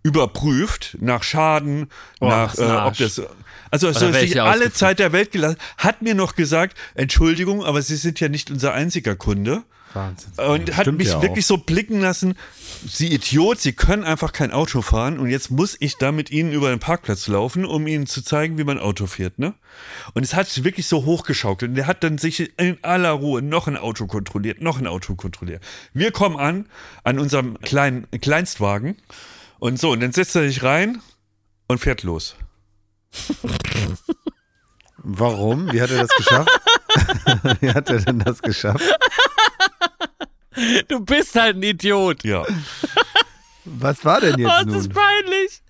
überprüft nach Schaden, oh, nach äh, ob das also so sich alle Zeit der Welt gelassen, hat mir noch gesagt, Entschuldigung, aber Sie sind ja nicht unser einziger Kunde. Wahnsinn. Und hat mich ja wirklich so blicken lassen, Sie Idiot, Sie können einfach kein Auto fahren und jetzt muss ich da mit Ihnen über den Parkplatz laufen, um Ihnen zu zeigen, wie man Auto fährt, ne? Und es hat sich wirklich so hochgeschaukelt. Und der hat dann sich in aller Ruhe noch ein Auto kontrolliert, noch ein Auto kontrolliert. Wir kommen an, an unserem kleinen Kleinstwagen und so, und dann setzt er sich rein und fährt los. Warum? Wie hat er das geschafft? Wie hat er denn das geschafft? Du bist halt ein Idiot. Ja. Was war denn jetzt oh, das nun? ist peinlich.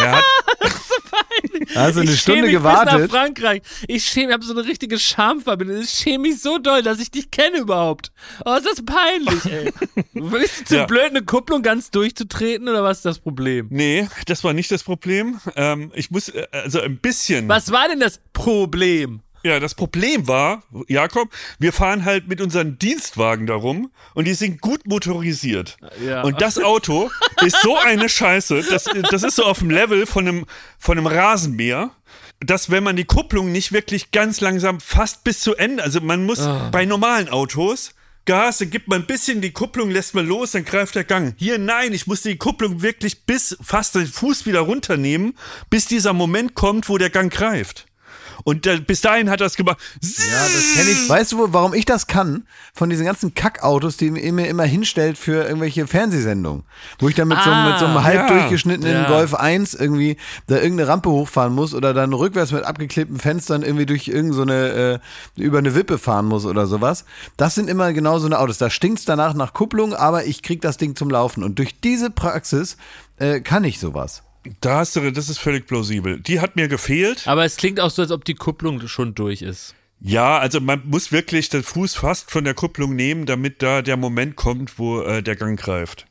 Er hat das ist so peinlich. Also eine ich Stunde gewartet. Bis nach Frankreich. Ich schäme, habe so eine richtige Schamverbindung. Ich schäme mich so doll, dass ich dich kenne überhaupt. Oh, ist das peinlich, ey. Bist du zu ja. blöd, eine Kupplung ganz durchzutreten oder was ist das Problem? Nee, das war nicht das Problem. Ähm, ich muss, äh, also ein bisschen. Was war denn das Problem? Ja, das Problem war, Jakob, wir fahren halt mit unseren Dienstwagen darum und die sind gut motorisiert. Ja. Und das Auto ist so eine Scheiße, das, das ist so auf dem Level von einem, von einem Rasenmäher dass wenn man die Kupplung nicht wirklich ganz langsam fast bis zu Ende, also man muss oh. bei normalen Autos Gas, dann gibt man ein bisschen die Kupplung, lässt man los, dann greift der Gang. Hier, nein, ich muss die Kupplung wirklich bis fast den Fuß wieder runternehmen, bis dieser Moment kommt, wo der Gang greift. Und äh, bis dahin hat er es gemacht. Ja, das kenne ich. Weißt du, warum ich das kann? Von diesen ganzen Kackautos, die mir immer hinstellt für irgendwelche Fernsehsendungen. Wo ich dann mit, ah, so, mit so einem ah, halb ja, durchgeschnittenen ja. Golf 1 irgendwie da irgendeine Rampe hochfahren muss oder dann rückwärts mit abgeklebten Fenstern irgendwie durch irgendeine, äh, über eine Wippe fahren muss oder sowas. Das sind immer genau so eine Autos. Da stinkt's danach nach Kupplung, aber ich krieg das Ding zum Laufen. Und durch diese Praxis äh, kann ich sowas. Da hast du, das ist völlig plausibel. Die hat mir gefehlt. Aber es klingt auch so, als ob die Kupplung schon durch ist. Ja, also man muss wirklich den Fuß fast von der Kupplung nehmen, damit da der Moment kommt, wo äh, der Gang greift.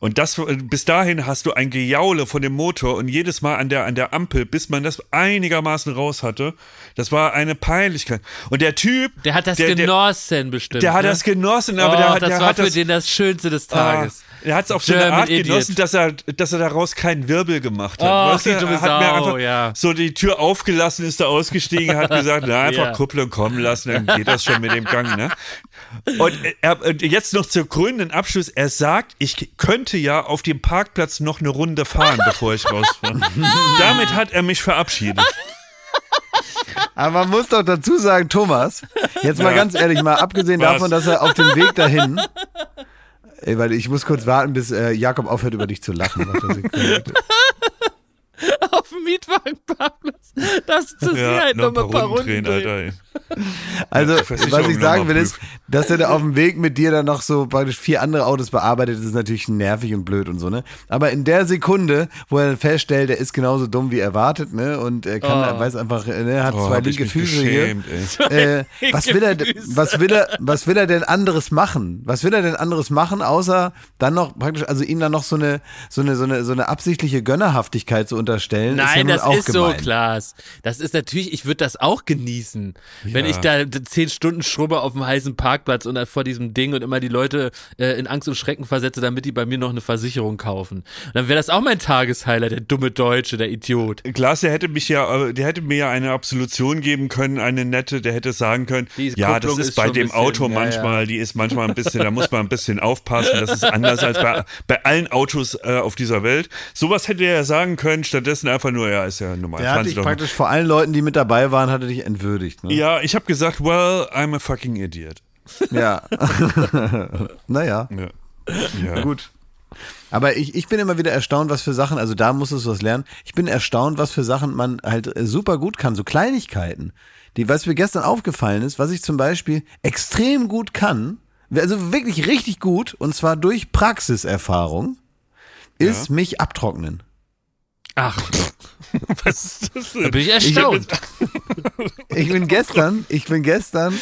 Und das, äh, bis dahin hast du ein Gejaule von dem Motor und jedes Mal an der, an der Ampel, bis man das einigermaßen raus hatte, das war eine Peinlichkeit. Und der Typ. Der hat das der, genossen der, bestimmt. Der hat ne? das genossen, aber oh, der, der das war hat für das, den das Schönste des Tages. Ah, er hat es auf so eine Art Idiot. genossen, dass er, dass er daraus keinen Wirbel gemacht hat. Oh, weißt du, er hat mir einfach ja. so die Tür aufgelassen, ist da ausgestiegen, hat gesagt, na, einfach yeah. Kupplung kommen lassen, dann geht das schon mit dem Gang, ne? Und, er, und jetzt noch zur krönenden Abschluss. Er sagt, ich könnte ja auf dem Parkplatz noch eine Runde fahren, bevor ich rausfahre. Damit hat er mich verabschiedet. Aber man muss doch dazu sagen, Thomas, jetzt mal ja. ganz ehrlich, mal abgesehen Was? davon, dass er auf dem Weg dahin Ey, weil ich muss kurz warten, bis äh, Jakob aufhört, über dich zu lachen. Auf dem Mietwagenparkplatz. Das zu ja, halt noch, noch ein paar Runden drehen, Alter. Also, was ich sagen will, ist, dass er da auf dem Weg mit dir dann noch so praktisch vier andere Autos bearbeitet, ist natürlich nervig und blöd und so, ne? Aber in der Sekunde, wo er dann feststellt, er ist genauso dumm wie erwartet, ne? Und er kann, oh. weiß einfach, ne, hat oh, zwei linke Füße geschämt, hier. Äh, was will er, was will er, was will er denn anderes machen? Was will er denn anderes machen, außer dann noch praktisch, also ihm dann noch so eine, so eine, so eine, so eine absichtliche Gönnerhaftigkeit zu unterstellen? Nein, ist ja das ist gemein. so klar. Spaß. Das ist natürlich, ich würde das auch genießen. Ja. Wenn ich da zehn Stunden schrubbe auf dem heißen Parkplatz und vor diesem Ding und immer die Leute äh, in Angst und Schrecken versetze, damit die bei mir noch eine Versicherung kaufen. Dann wäre das auch mein Tageshighlight, der dumme Deutsche, der Idiot. Klaas, der hätte mich ja, äh, der hätte mir ja eine Absolution geben können, eine nette, der hätte sagen können, ja, das ist, ist bei dem bisschen, Auto manchmal, ja. die ist manchmal ein bisschen, da muss man ein bisschen aufpassen, das ist anders als bei, bei allen Autos äh, auf dieser Welt. Sowas hätte er ja sagen können, stattdessen einfach nur, ja, ist ja normal. Der hat dich praktisch vor allen Leuten, die mit dabei waren, hatte dich entwürdigt. Ne? Ja, ich habe gesagt, well, I'm a fucking idiot. Ja. naja. Ja. ja. Gut. Aber ich, ich bin immer wieder erstaunt, was für Sachen, also da muss es was lernen. Ich bin erstaunt, was für Sachen man halt äh, super gut kann, so Kleinigkeiten. Die, was mir gestern aufgefallen ist, was ich zum Beispiel extrem gut kann, also wirklich richtig gut, und zwar durch Praxiserfahrung, ist ja. mich abtrocknen. Ach, was ist das denn? Da bin ich erstaunt. Ich, ich bin gestern, ich bin gestern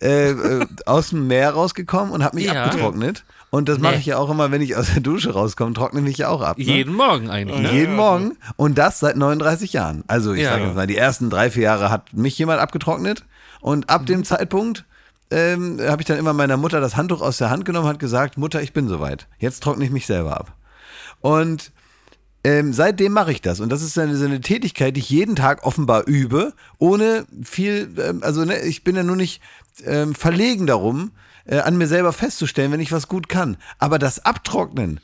äh, äh, aus dem Meer rausgekommen und habe mich ja. abgetrocknet. Und das mache nee. ich ja auch immer, wenn ich aus der Dusche rauskomme, trockne mich ja auch ab. Ne? Jeden Morgen eigentlich. Ne? Jeden Morgen. Und das seit 39 Jahren. Also ich ja. sage jetzt mal, die ersten drei, vier Jahre hat mich jemand abgetrocknet. Und ab dem Zeitpunkt ähm, habe ich dann immer meiner Mutter das Handtuch aus der Hand genommen, hat gesagt, Mutter, ich bin soweit. Jetzt trockne ich mich selber ab. Und ähm, seitdem mache ich das. Und das ist eine, so eine Tätigkeit, die ich jeden Tag offenbar übe, ohne viel, ähm, also ne, ich bin ja nur nicht ähm, verlegen darum, äh, an mir selber festzustellen, wenn ich was gut kann. Aber das Abtrocknen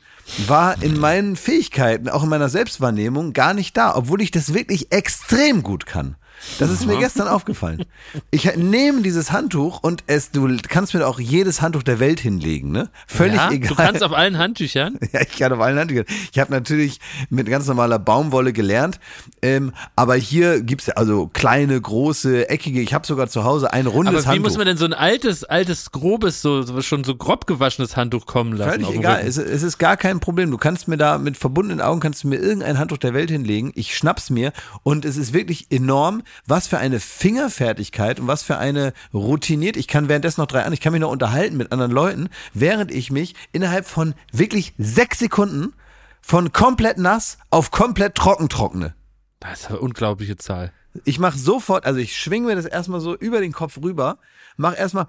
war in meinen Fähigkeiten, auch in meiner Selbstwahrnehmung, gar nicht da, obwohl ich das wirklich extrem gut kann. Das ist mir gestern aufgefallen. Ich nehme dieses Handtuch und es, du kannst mir auch jedes Handtuch der Welt hinlegen, ne? Völlig ja, egal. Du kannst auf allen Handtüchern? Ja, ich kann auf allen Handtüchern. Ich habe natürlich mit ganz normaler Baumwolle gelernt, ähm, aber hier gibt's also kleine, große, eckige. Ich habe sogar zu Hause ein rundes Handtuch. Aber wie Handtuch. muss man denn so ein altes, altes, grobes, so schon so grob gewaschenes Handtuch kommen lassen? Völlig egal. Es, es, ist gar kein Problem. Du kannst mir da mit verbundenen Augen kannst du mir irgendein Handtuch der Welt hinlegen. Ich schnapp's mir und es ist wirklich enorm was für eine Fingerfertigkeit und was für eine routiniert. Ich kann währenddessen noch drei an, ich kann mich noch unterhalten mit anderen Leuten, während ich mich innerhalb von wirklich sechs Sekunden von komplett nass auf komplett trocken trockne. Das ist eine unglaubliche Zahl. Ich mache sofort, also ich schwinge mir das erstmal so über den Kopf rüber, mach erstmal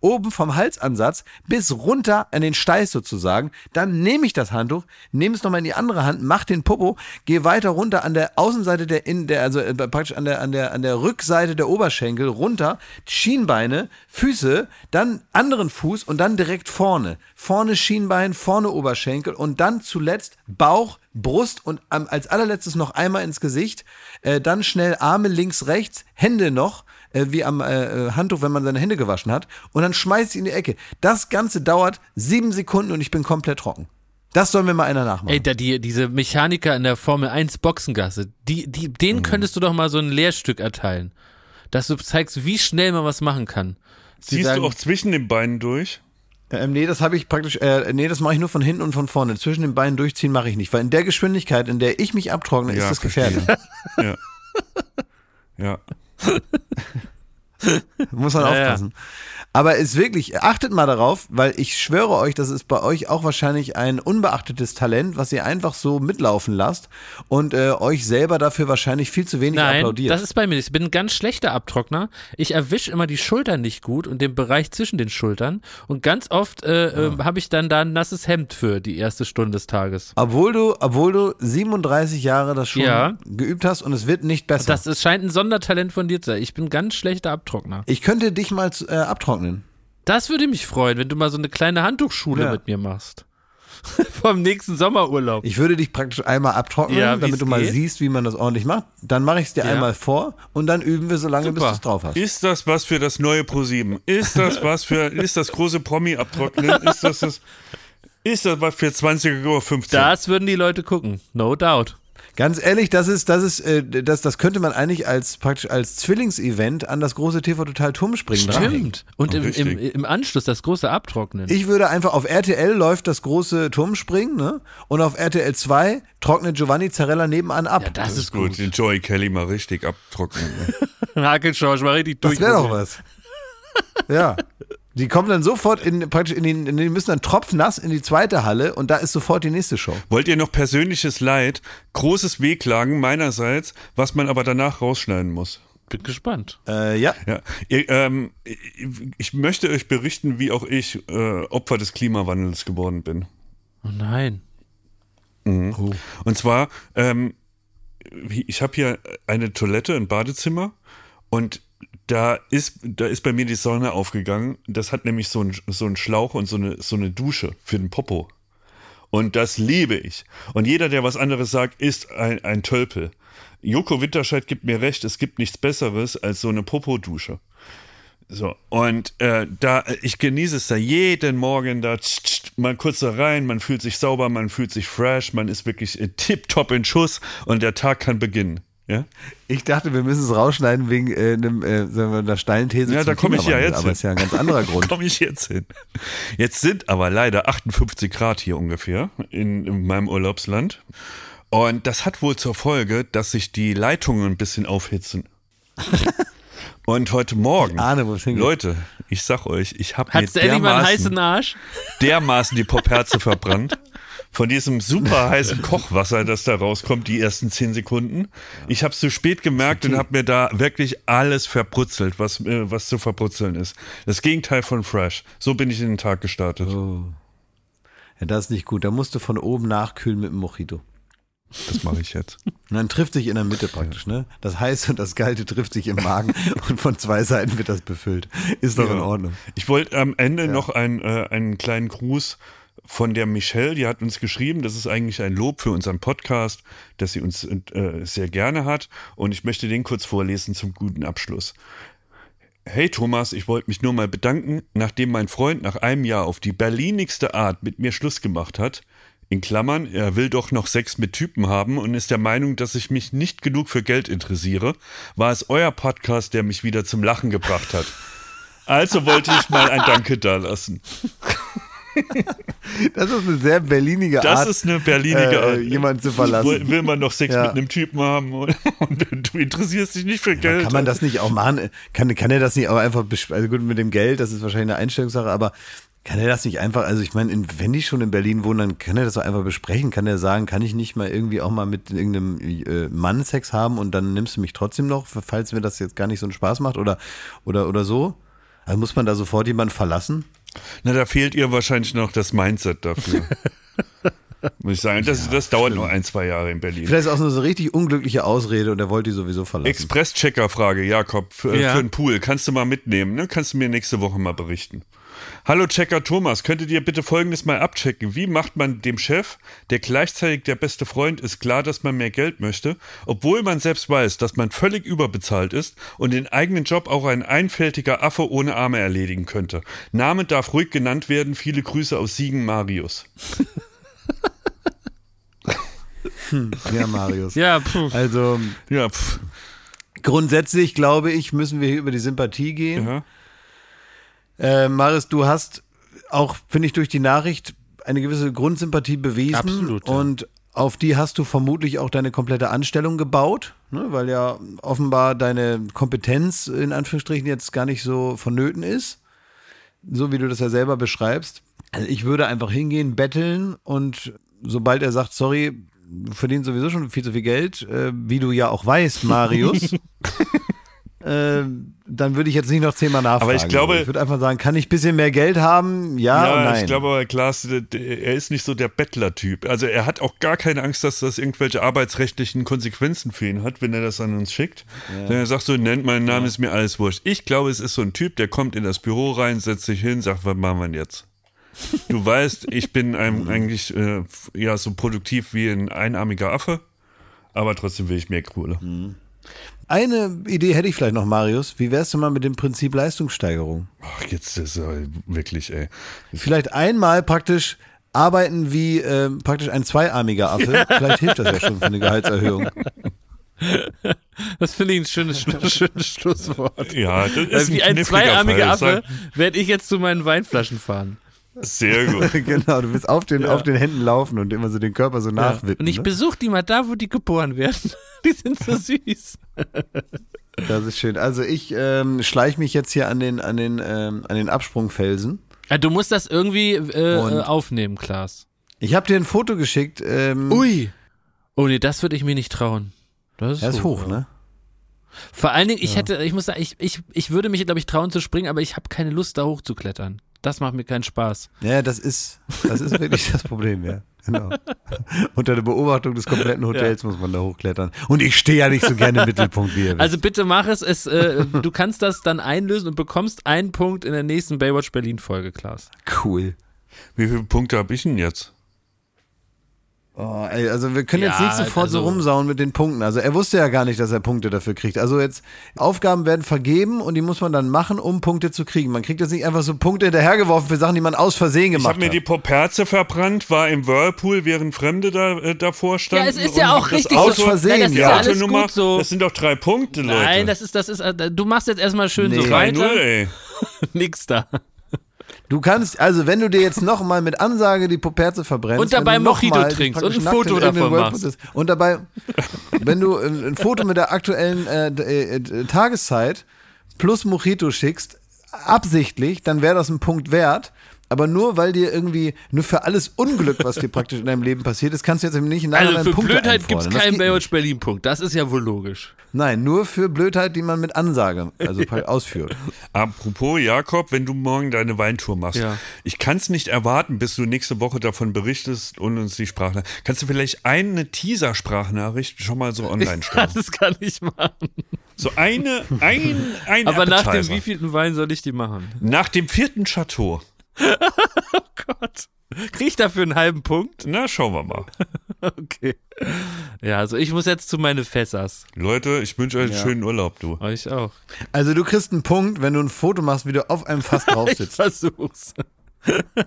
oben vom Halsansatz bis runter an den Steiß sozusagen. Dann nehme ich das Handtuch, nehme es nochmal in die andere Hand, mach den Popo, gehe weiter runter an der Außenseite der, in der, also äh, praktisch an der, an der, an der Rückseite der Oberschenkel runter, Schienbeine, Füße, dann anderen Fuß und dann direkt vorne. Vorne Schienbein, vorne Oberschenkel und dann zuletzt Bauch, Brust und als allerletztes noch einmal ins Gesicht. Äh, dann schnell Arme links, rechts, Hände noch äh, wie am äh, äh, Handtuch, wenn man seine Hände gewaschen hat. Und dann schmeißt sie in die Ecke. Das Ganze dauert sieben Sekunden und ich bin komplett trocken. Das soll mir mal einer nachmachen. Ey, da die, diese Mechaniker in der Formel 1 Boxengasse, die, die, denen mhm. könntest du doch mal so ein Lehrstück erteilen. Dass du zeigst, wie schnell man was machen kann. Sie Siehst sagen, du auch zwischen den Beinen durch? Ähm, nee, das habe ich praktisch, äh, nee, das mache ich nur von hinten und von vorne. Zwischen den Beinen durchziehen mache ich nicht, weil in der Geschwindigkeit, in der ich mich abtrockne, ja, ist das gefährlich. ja. ja. Muss man ja, aufpassen. Ja. Aber ist wirklich, achtet mal darauf, weil ich schwöre euch, das ist bei euch auch wahrscheinlich ein unbeachtetes Talent, was ihr einfach so mitlaufen lasst und äh, euch selber dafür wahrscheinlich viel zu wenig Nein, applaudiert. Das ist bei mir. Ich bin ein ganz schlechter Abtrockner. Ich erwische immer die Schultern nicht gut und den Bereich zwischen den Schultern. Und ganz oft äh, ja. äh, habe ich dann da ein nasses Hemd für die erste Stunde des Tages. Obwohl du, obwohl du 37 Jahre das schon ja. geübt hast und es wird nicht besser. Das, das scheint ein Sondertalent von dir zu sein. Ich bin ein ganz schlechter Abtrockner. Ich könnte dich mal äh, abtrocknen. Das würde mich freuen, wenn du mal so eine kleine Handtuchschule ja. mit mir machst. Vom nächsten Sommerurlaub. Ich würde dich praktisch einmal abtrocknen, ja, damit du mal geht. siehst, wie man das ordentlich macht. Dann mache ich es dir ja. einmal vor und dann üben wir so lange, Super. bis du es drauf hast. Ist das was für das neue ProSieben? Ist das was für, ist das große Promi abtrocknen? Ist das das, ist das was für 20,15 Uhr? Das würden die Leute gucken, no doubt. Ganz ehrlich, das ist, das ist, äh, das, das könnte man eigentlich als praktisch als Zwillingsevent an das große TV Total Turmspringen Stimmt. Und im, im, im, Anschluss das große Abtrocknen. Ich würde einfach auf RTL läuft das große Turmspringen, ne? Und auf RTL 2 trocknet Giovanni Zarella nebenan ab. Ja, das, das ist gut. Den Joey Kelly mal richtig abtrocknen. Hakelschorsch mal richtig durch. Das wäre doch was. ja. Die kommen dann sofort in, praktisch in den, die müssen dann tropfnass in die zweite Halle und da ist sofort die nächste Show. Wollt ihr noch persönliches Leid, großes Wehklagen meinerseits, was man aber danach rausschneiden muss? Bin gespannt. Äh, ja. ja. Ihr, ähm, ich möchte euch berichten, wie auch ich äh, Opfer des Klimawandels geworden bin. Oh nein. Mhm. Oh. Und zwar, ähm, ich habe hier eine Toilette, ein Badezimmer und da ist, da ist bei mir die Sonne aufgegangen. Das hat nämlich so einen so Schlauch und so eine, so eine Dusche für den Popo. Und das liebe ich. Und jeder, der was anderes sagt, ist ein, ein Tölpel. Joko Winterscheid gibt mir recht, es gibt nichts Besseres als so eine Popo-Dusche. So, und äh, da, ich genieße es da jeden Morgen da, tsch, tsch, mal kurz da rein, man fühlt sich sauber, man fühlt sich fresh, man ist wirklich äh, tipptopp in Schuss und der Tag kann beginnen. Ja? Ich dachte, wir müssen es rausschneiden wegen äh, einem, äh, sagen wir, einer steilen These. Ja, da komme ich ja jetzt aber hin. ist ja ein ganz anderer Grund. da komme ich jetzt hin. Jetzt sind aber leider 58 Grad hier ungefähr in, in meinem Urlaubsland. Und das hat wohl zur Folge, dass sich die Leitungen ein bisschen aufhitzen. Und heute Morgen, ich ahne, Leute, ich sag euch, ich habe mir dermaßen, Arsch? dermaßen die Popherze verbrannt von diesem super heißen Kochwasser, das da rauskommt, die ersten zehn Sekunden. Ich habe es zu spät gemerkt und habe mir da wirklich alles verbrutzelt, was, äh, was zu verbrutzeln ist. Das Gegenteil von Fresh. So bin ich in den Tag gestartet. Oh. Ja, das ist nicht gut. Da musst du von oben nachkühlen mit dem Mojito. Das mache ich jetzt. Und dann trifft sich in der Mitte praktisch, ne? Das heiße und das Kalte trifft sich im Magen und von zwei Seiten wird das befüllt. Ist doch ja. in Ordnung. Ich wollte am Ende ja. noch ein, äh, einen kleinen Gruß von der Michelle, die hat uns geschrieben, das ist eigentlich ein Lob für unseren Podcast, dass sie uns äh, sehr gerne hat. Und ich möchte den kurz vorlesen zum guten Abschluss. Hey Thomas, ich wollte mich nur mal bedanken, nachdem mein Freund nach einem Jahr auf die berlinigste Art mit mir Schluss gemacht hat. In Klammern, er will doch noch Sex mit Typen haben und ist der Meinung, dass ich mich nicht genug für Geld interessiere, war es euer Podcast, der mich wieder zum Lachen gebracht hat. Also wollte ich mal ein Danke dalassen. Das ist eine sehr berlinige Art. Das ist eine berlinige äh, Art. Äh, jemanden zu verlassen. Will, will man noch Sex ja. mit einem Typen haben und, und, du interessierst dich nicht für Geld. Ja, kann man das nicht auch machen? Kann, kann er das nicht auch einfach, also gut, mit dem Geld, das ist wahrscheinlich eine Einstellungssache, aber kann er das nicht einfach, also ich meine, wenn die schon in Berlin wohnen, dann kann er das doch einfach besprechen. Kann er sagen, kann ich nicht mal irgendwie auch mal mit irgendeinem äh, Mann Sex haben und dann nimmst du mich trotzdem noch, falls mir das jetzt gar nicht so einen Spaß macht oder, oder, oder so? Also muss man da sofort jemanden verlassen? Na, da fehlt ihr wahrscheinlich noch das Mindset dafür. Muss ich sagen, das, ja, das dauert nur ein, zwei Jahre in Berlin. Vielleicht ist auch nur so eine richtig unglückliche Ausrede und er wollte die sowieso verlassen. Express-Checker-Frage, Jakob, für, ja. für den Pool. Kannst du mal mitnehmen, ne? Kannst du mir nächste Woche mal berichten. Hallo Checker Thomas, könntet ihr bitte folgendes mal abchecken? Wie macht man dem Chef, der gleichzeitig der beste Freund ist, klar, dass man mehr Geld möchte, obwohl man selbst weiß, dass man völlig überbezahlt ist und den eigenen Job auch ein einfältiger Affe ohne Arme erledigen könnte? Name darf ruhig genannt werden. Viele Grüße aus Siegen, Marius. Hm, ja, Marius. Ja, pff. Also, ja, pff. grundsätzlich glaube ich, müssen wir hier über die Sympathie gehen. Ja. Äh, Marius, du hast auch, finde ich, durch die Nachricht eine gewisse Grundsympathie bewiesen. Absolut. Ja. Und auf die hast du vermutlich auch deine komplette Anstellung gebaut, ne, weil ja offenbar deine Kompetenz in Anführungsstrichen jetzt gar nicht so vonnöten ist, so wie du das ja selber beschreibst. Also ich würde einfach hingehen, betteln und sobald er sagt, sorry, du verdienst sowieso schon viel zu viel Geld, äh, wie du ja auch weißt, Marius, äh, dann würde ich jetzt nicht noch zehnmal nachfragen. Aber ich glaube, ich würde einfach sagen, kann ich ein bisschen mehr Geld haben? Ja, ja nein. ich glaube aber, Klaas, er ist nicht so der Bettler-Typ. Also er hat auch gar keine Angst, dass das irgendwelche arbeitsrechtlichen Konsequenzen für ihn hat, wenn er das an uns schickt. Ja. Denn er sagt so, nennt meinen Namen, ja. ist mir alles wurscht. Ich glaube, es ist so ein Typ, der kommt in das Büro rein, setzt sich hin, sagt, was machen wir denn jetzt? Du weißt, ich bin ein, eigentlich äh, ja so produktiv wie ein einarmiger Affe, aber trotzdem will ich mehr Kohle. Mhm. Eine Idee hätte ich vielleicht noch, Marius. Wie wärst du mal mit dem Prinzip Leistungssteigerung? Ach, jetzt ist er wirklich, ey. Vielleicht einmal praktisch arbeiten wie äh, praktisch ein zweiarmiger Affe. Vielleicht hilft das ja schon für eine Gehaltserhöhung. Das finde ich ein schönes, schönes Schlusswort. Ja, das ist Wie ein, ein zweiarmiger Affe werde ich jetzt zu meinen Weinflaschen fahren. Sehr gut. genau, du willst auf den, ja. auf den Händen laufen und immer so den Körper so nachwippen. Und ich ne? besuche die mal da, wo die geboren werden. Die sind so süß. Das ist schön. Also ich ähm, schleiche mich jetzt hier an den, an den, ähm, an den Absprungfelsen. Ja, du musst das irgendwie äh, aufnehmen, Klaas. Ich habe dir ein Foto geschickt. Ähm, Ui. Oh nee, das würde ich mir nicht trauen. Das ist, das ist hoch, hoch, ne? Vor allen Dingen, ich ja. hätte, ich muss sagen, ich, ich, ich würde mich, glaube ich, trauen zu springen, aber ich habe keine Lust, da hochzuklettern. Das macht mir keinen Spaß. Ja, das ist, das ist wirklich das Problem, ja. Genau. Unter der Beobachtung des kompletten Hotels ja. muss man da hochklettern. Und ich stehe ja nicht so gerne im Mittelpunkt wie ihr wisst. Also bitte mach es. es äh, du kannst das dann einlösen und bekommst einen Punkt in der nächsten Baywatch Berlin Folge, Klaas. Cool. Wie viele Punkte habe ich denn jetzt? Oh, ey, also wir können ja, jetzt nicht sofort also, so rumsauen mit den Punkten. Also er wusste ja gar nicht, dass er Punkte dafür kriegt. Also jetzt Aufgaben werden vergeben und die muss man dann machen, um Punkte zu kriegen. Man kriegt jetzt nicht einfach so Punkte hinterhergeworfen für Sachen, die man aus Versehen gemacht hat. Ich habe mir die Poperze verbrannt, war im Whirlpool, während Fremde da, äh, davor standen. Ja, es ist ja auch richtig aus so. Versehen. Ja, das, ja. Alles gut so. das sind doch drei Punkte, Leute. Nein, das ist, das ist, äh, du machst jetzt erstmal schön nee. so weiter. 0, ey. Nix da. Du kannst, also wenn du dir jetzt nochmal mit Ansage die Poperze verbrennst. Und dabei Mojito trinkst und ein Foto davon machst. Und dabei, wenn du ein, ein Foto mit der aktuellen äh, äh, Tageszeit plus Mojito schickst, absichtlich, dann wäre das ein Punkt wert. Aber nur weil dir irgendwie, nur für alles Unglück, was dir praktisch in deinem Leben passiert ist, kannst du jetzt eben nicht in Also für Punkte Blödheit gibt es keinen Baywatch Berlin-Punkt. Das ist ja wohl logisch. Nein, nur für Blödheit, die man mit Ansage, also ausführt. Apropos, Jakob, wenn du morgen deine Weintour machst, ja. ich kann es nicht erwarten, bis du nächste Woche davon berichtest und uns die Sprachnachricht. Kannst du vielleicht eine Teaser-Sprachnachricht schon mal so online stellen? das kann ich machen. So eine, ein, ein Aber Appetizer. nach dem wievielten Wein soll ich die machen? Nach dem vierten Chateau. oh Gott. Krieg ich dafür einen halben Punkt? Na, schauen wir mal. okay. Ja, also ich muss jetzt zu meine Fässers. Leute, ich wünsche euch einen ja. schönen Urlaub, du. Euch auch. Also du kriegst einen Punkt, wenn du ein Foto machst, wie du auf einem Fass drauf sitzt. ich versuch's.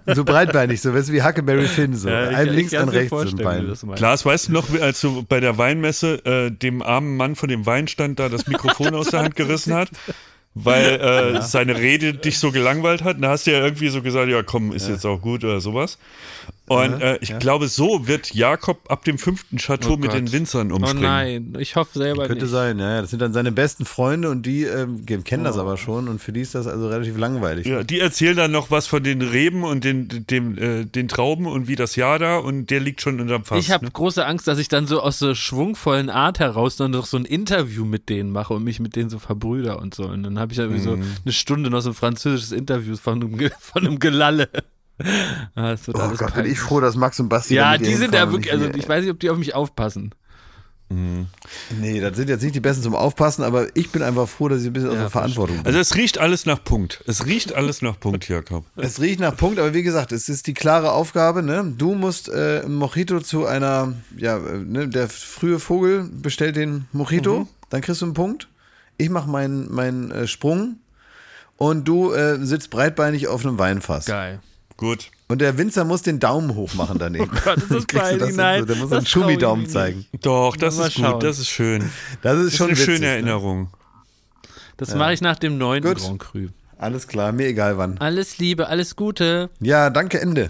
So breitbeinig, so weißt du, wie Huckleberry Finn, so. Ja, ein links, ein rechts, ein Bein. Klaas, weißt du noch, als du bei der Weinmesse äh, dem armen Mann von dem Weinstand da das Mikrofon aus der Hand gerissen hat? Weil äh, ja. seine Rede dich so gelangweilt hat. Da hast du ja irgendwie so gesagt, ja komm, ist ja. jetzt auch gut oder sowas. Und äh, ich ja. glaube, so wird Jakob ab dem fünften Chateau oh mit den Winzern oh umspringen. Oh nein, ich hoffe selber Könnte nicht. sein, ja. Das sind dann seine besten Freunde und die ähm, kennen oh. das aber schon und für die ist das also relativ langweilig. Ja, die erzählen dann noch was von den Reben und den, dem, äh, den Trauben und wie das Jahr da und der liegt schon unterm Fass. Ich habe ne? große Angst, dass ich dann so aus so schwungvollen Art heraus dann noch so ein Interview mit denen mache und mich mit denen so verbrüder und so. Und dann habe ich ja irgendwie mhm. so eine Stunde noch so ein französisches Interview von einem, von einem Gelalle. Ah, oh Gott, bin ich froh, dass Max und Basti Ja, die sind ja wirklich, also ich weiß nicht, ob die auf mich aufpassen. Mhm. Nee, das sind jetzt nicht die Besten zum Aufpassen, aber ich bin einfach froh, dass ich ein bisschen ja, aus der Verantwortung bin. Also es riecht alles nach Punkt. Es riecht alles nach Punkt, Jakob. Es riecht nach Punkt, aber wie gesagt, es ist die klare Aufgabe, ne? Du musst äh, Mojito zu einer, ja, äh, ne, der frühe Vogel bestellt den Mojito, mhm. dann kriegst du einen Punkt. Ich mache meinen mein, äh, Sprung und du äh, sitzt breitbeinig auf einem Weinfass. Geil. Gut. Und der Winzer muss den Daumen hoch machen daneben. Oh Gott, das ist peinlich, nein. So, der muss einen Schummi-Daumen zeigen. Doch, das ist gut, das ist schön. Das ist, das schon ist eine witzig, schöne ne? Erinnerung. Das ja. mache ich nach dem neunten Grand Cru. Alles klar, mir egal wann. Alles Liebe, alles Gute. Ja, danke, Ende.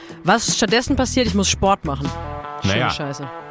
Was stattdessen passiert, ich muss Sport machen. Schöne naja, Scheiße.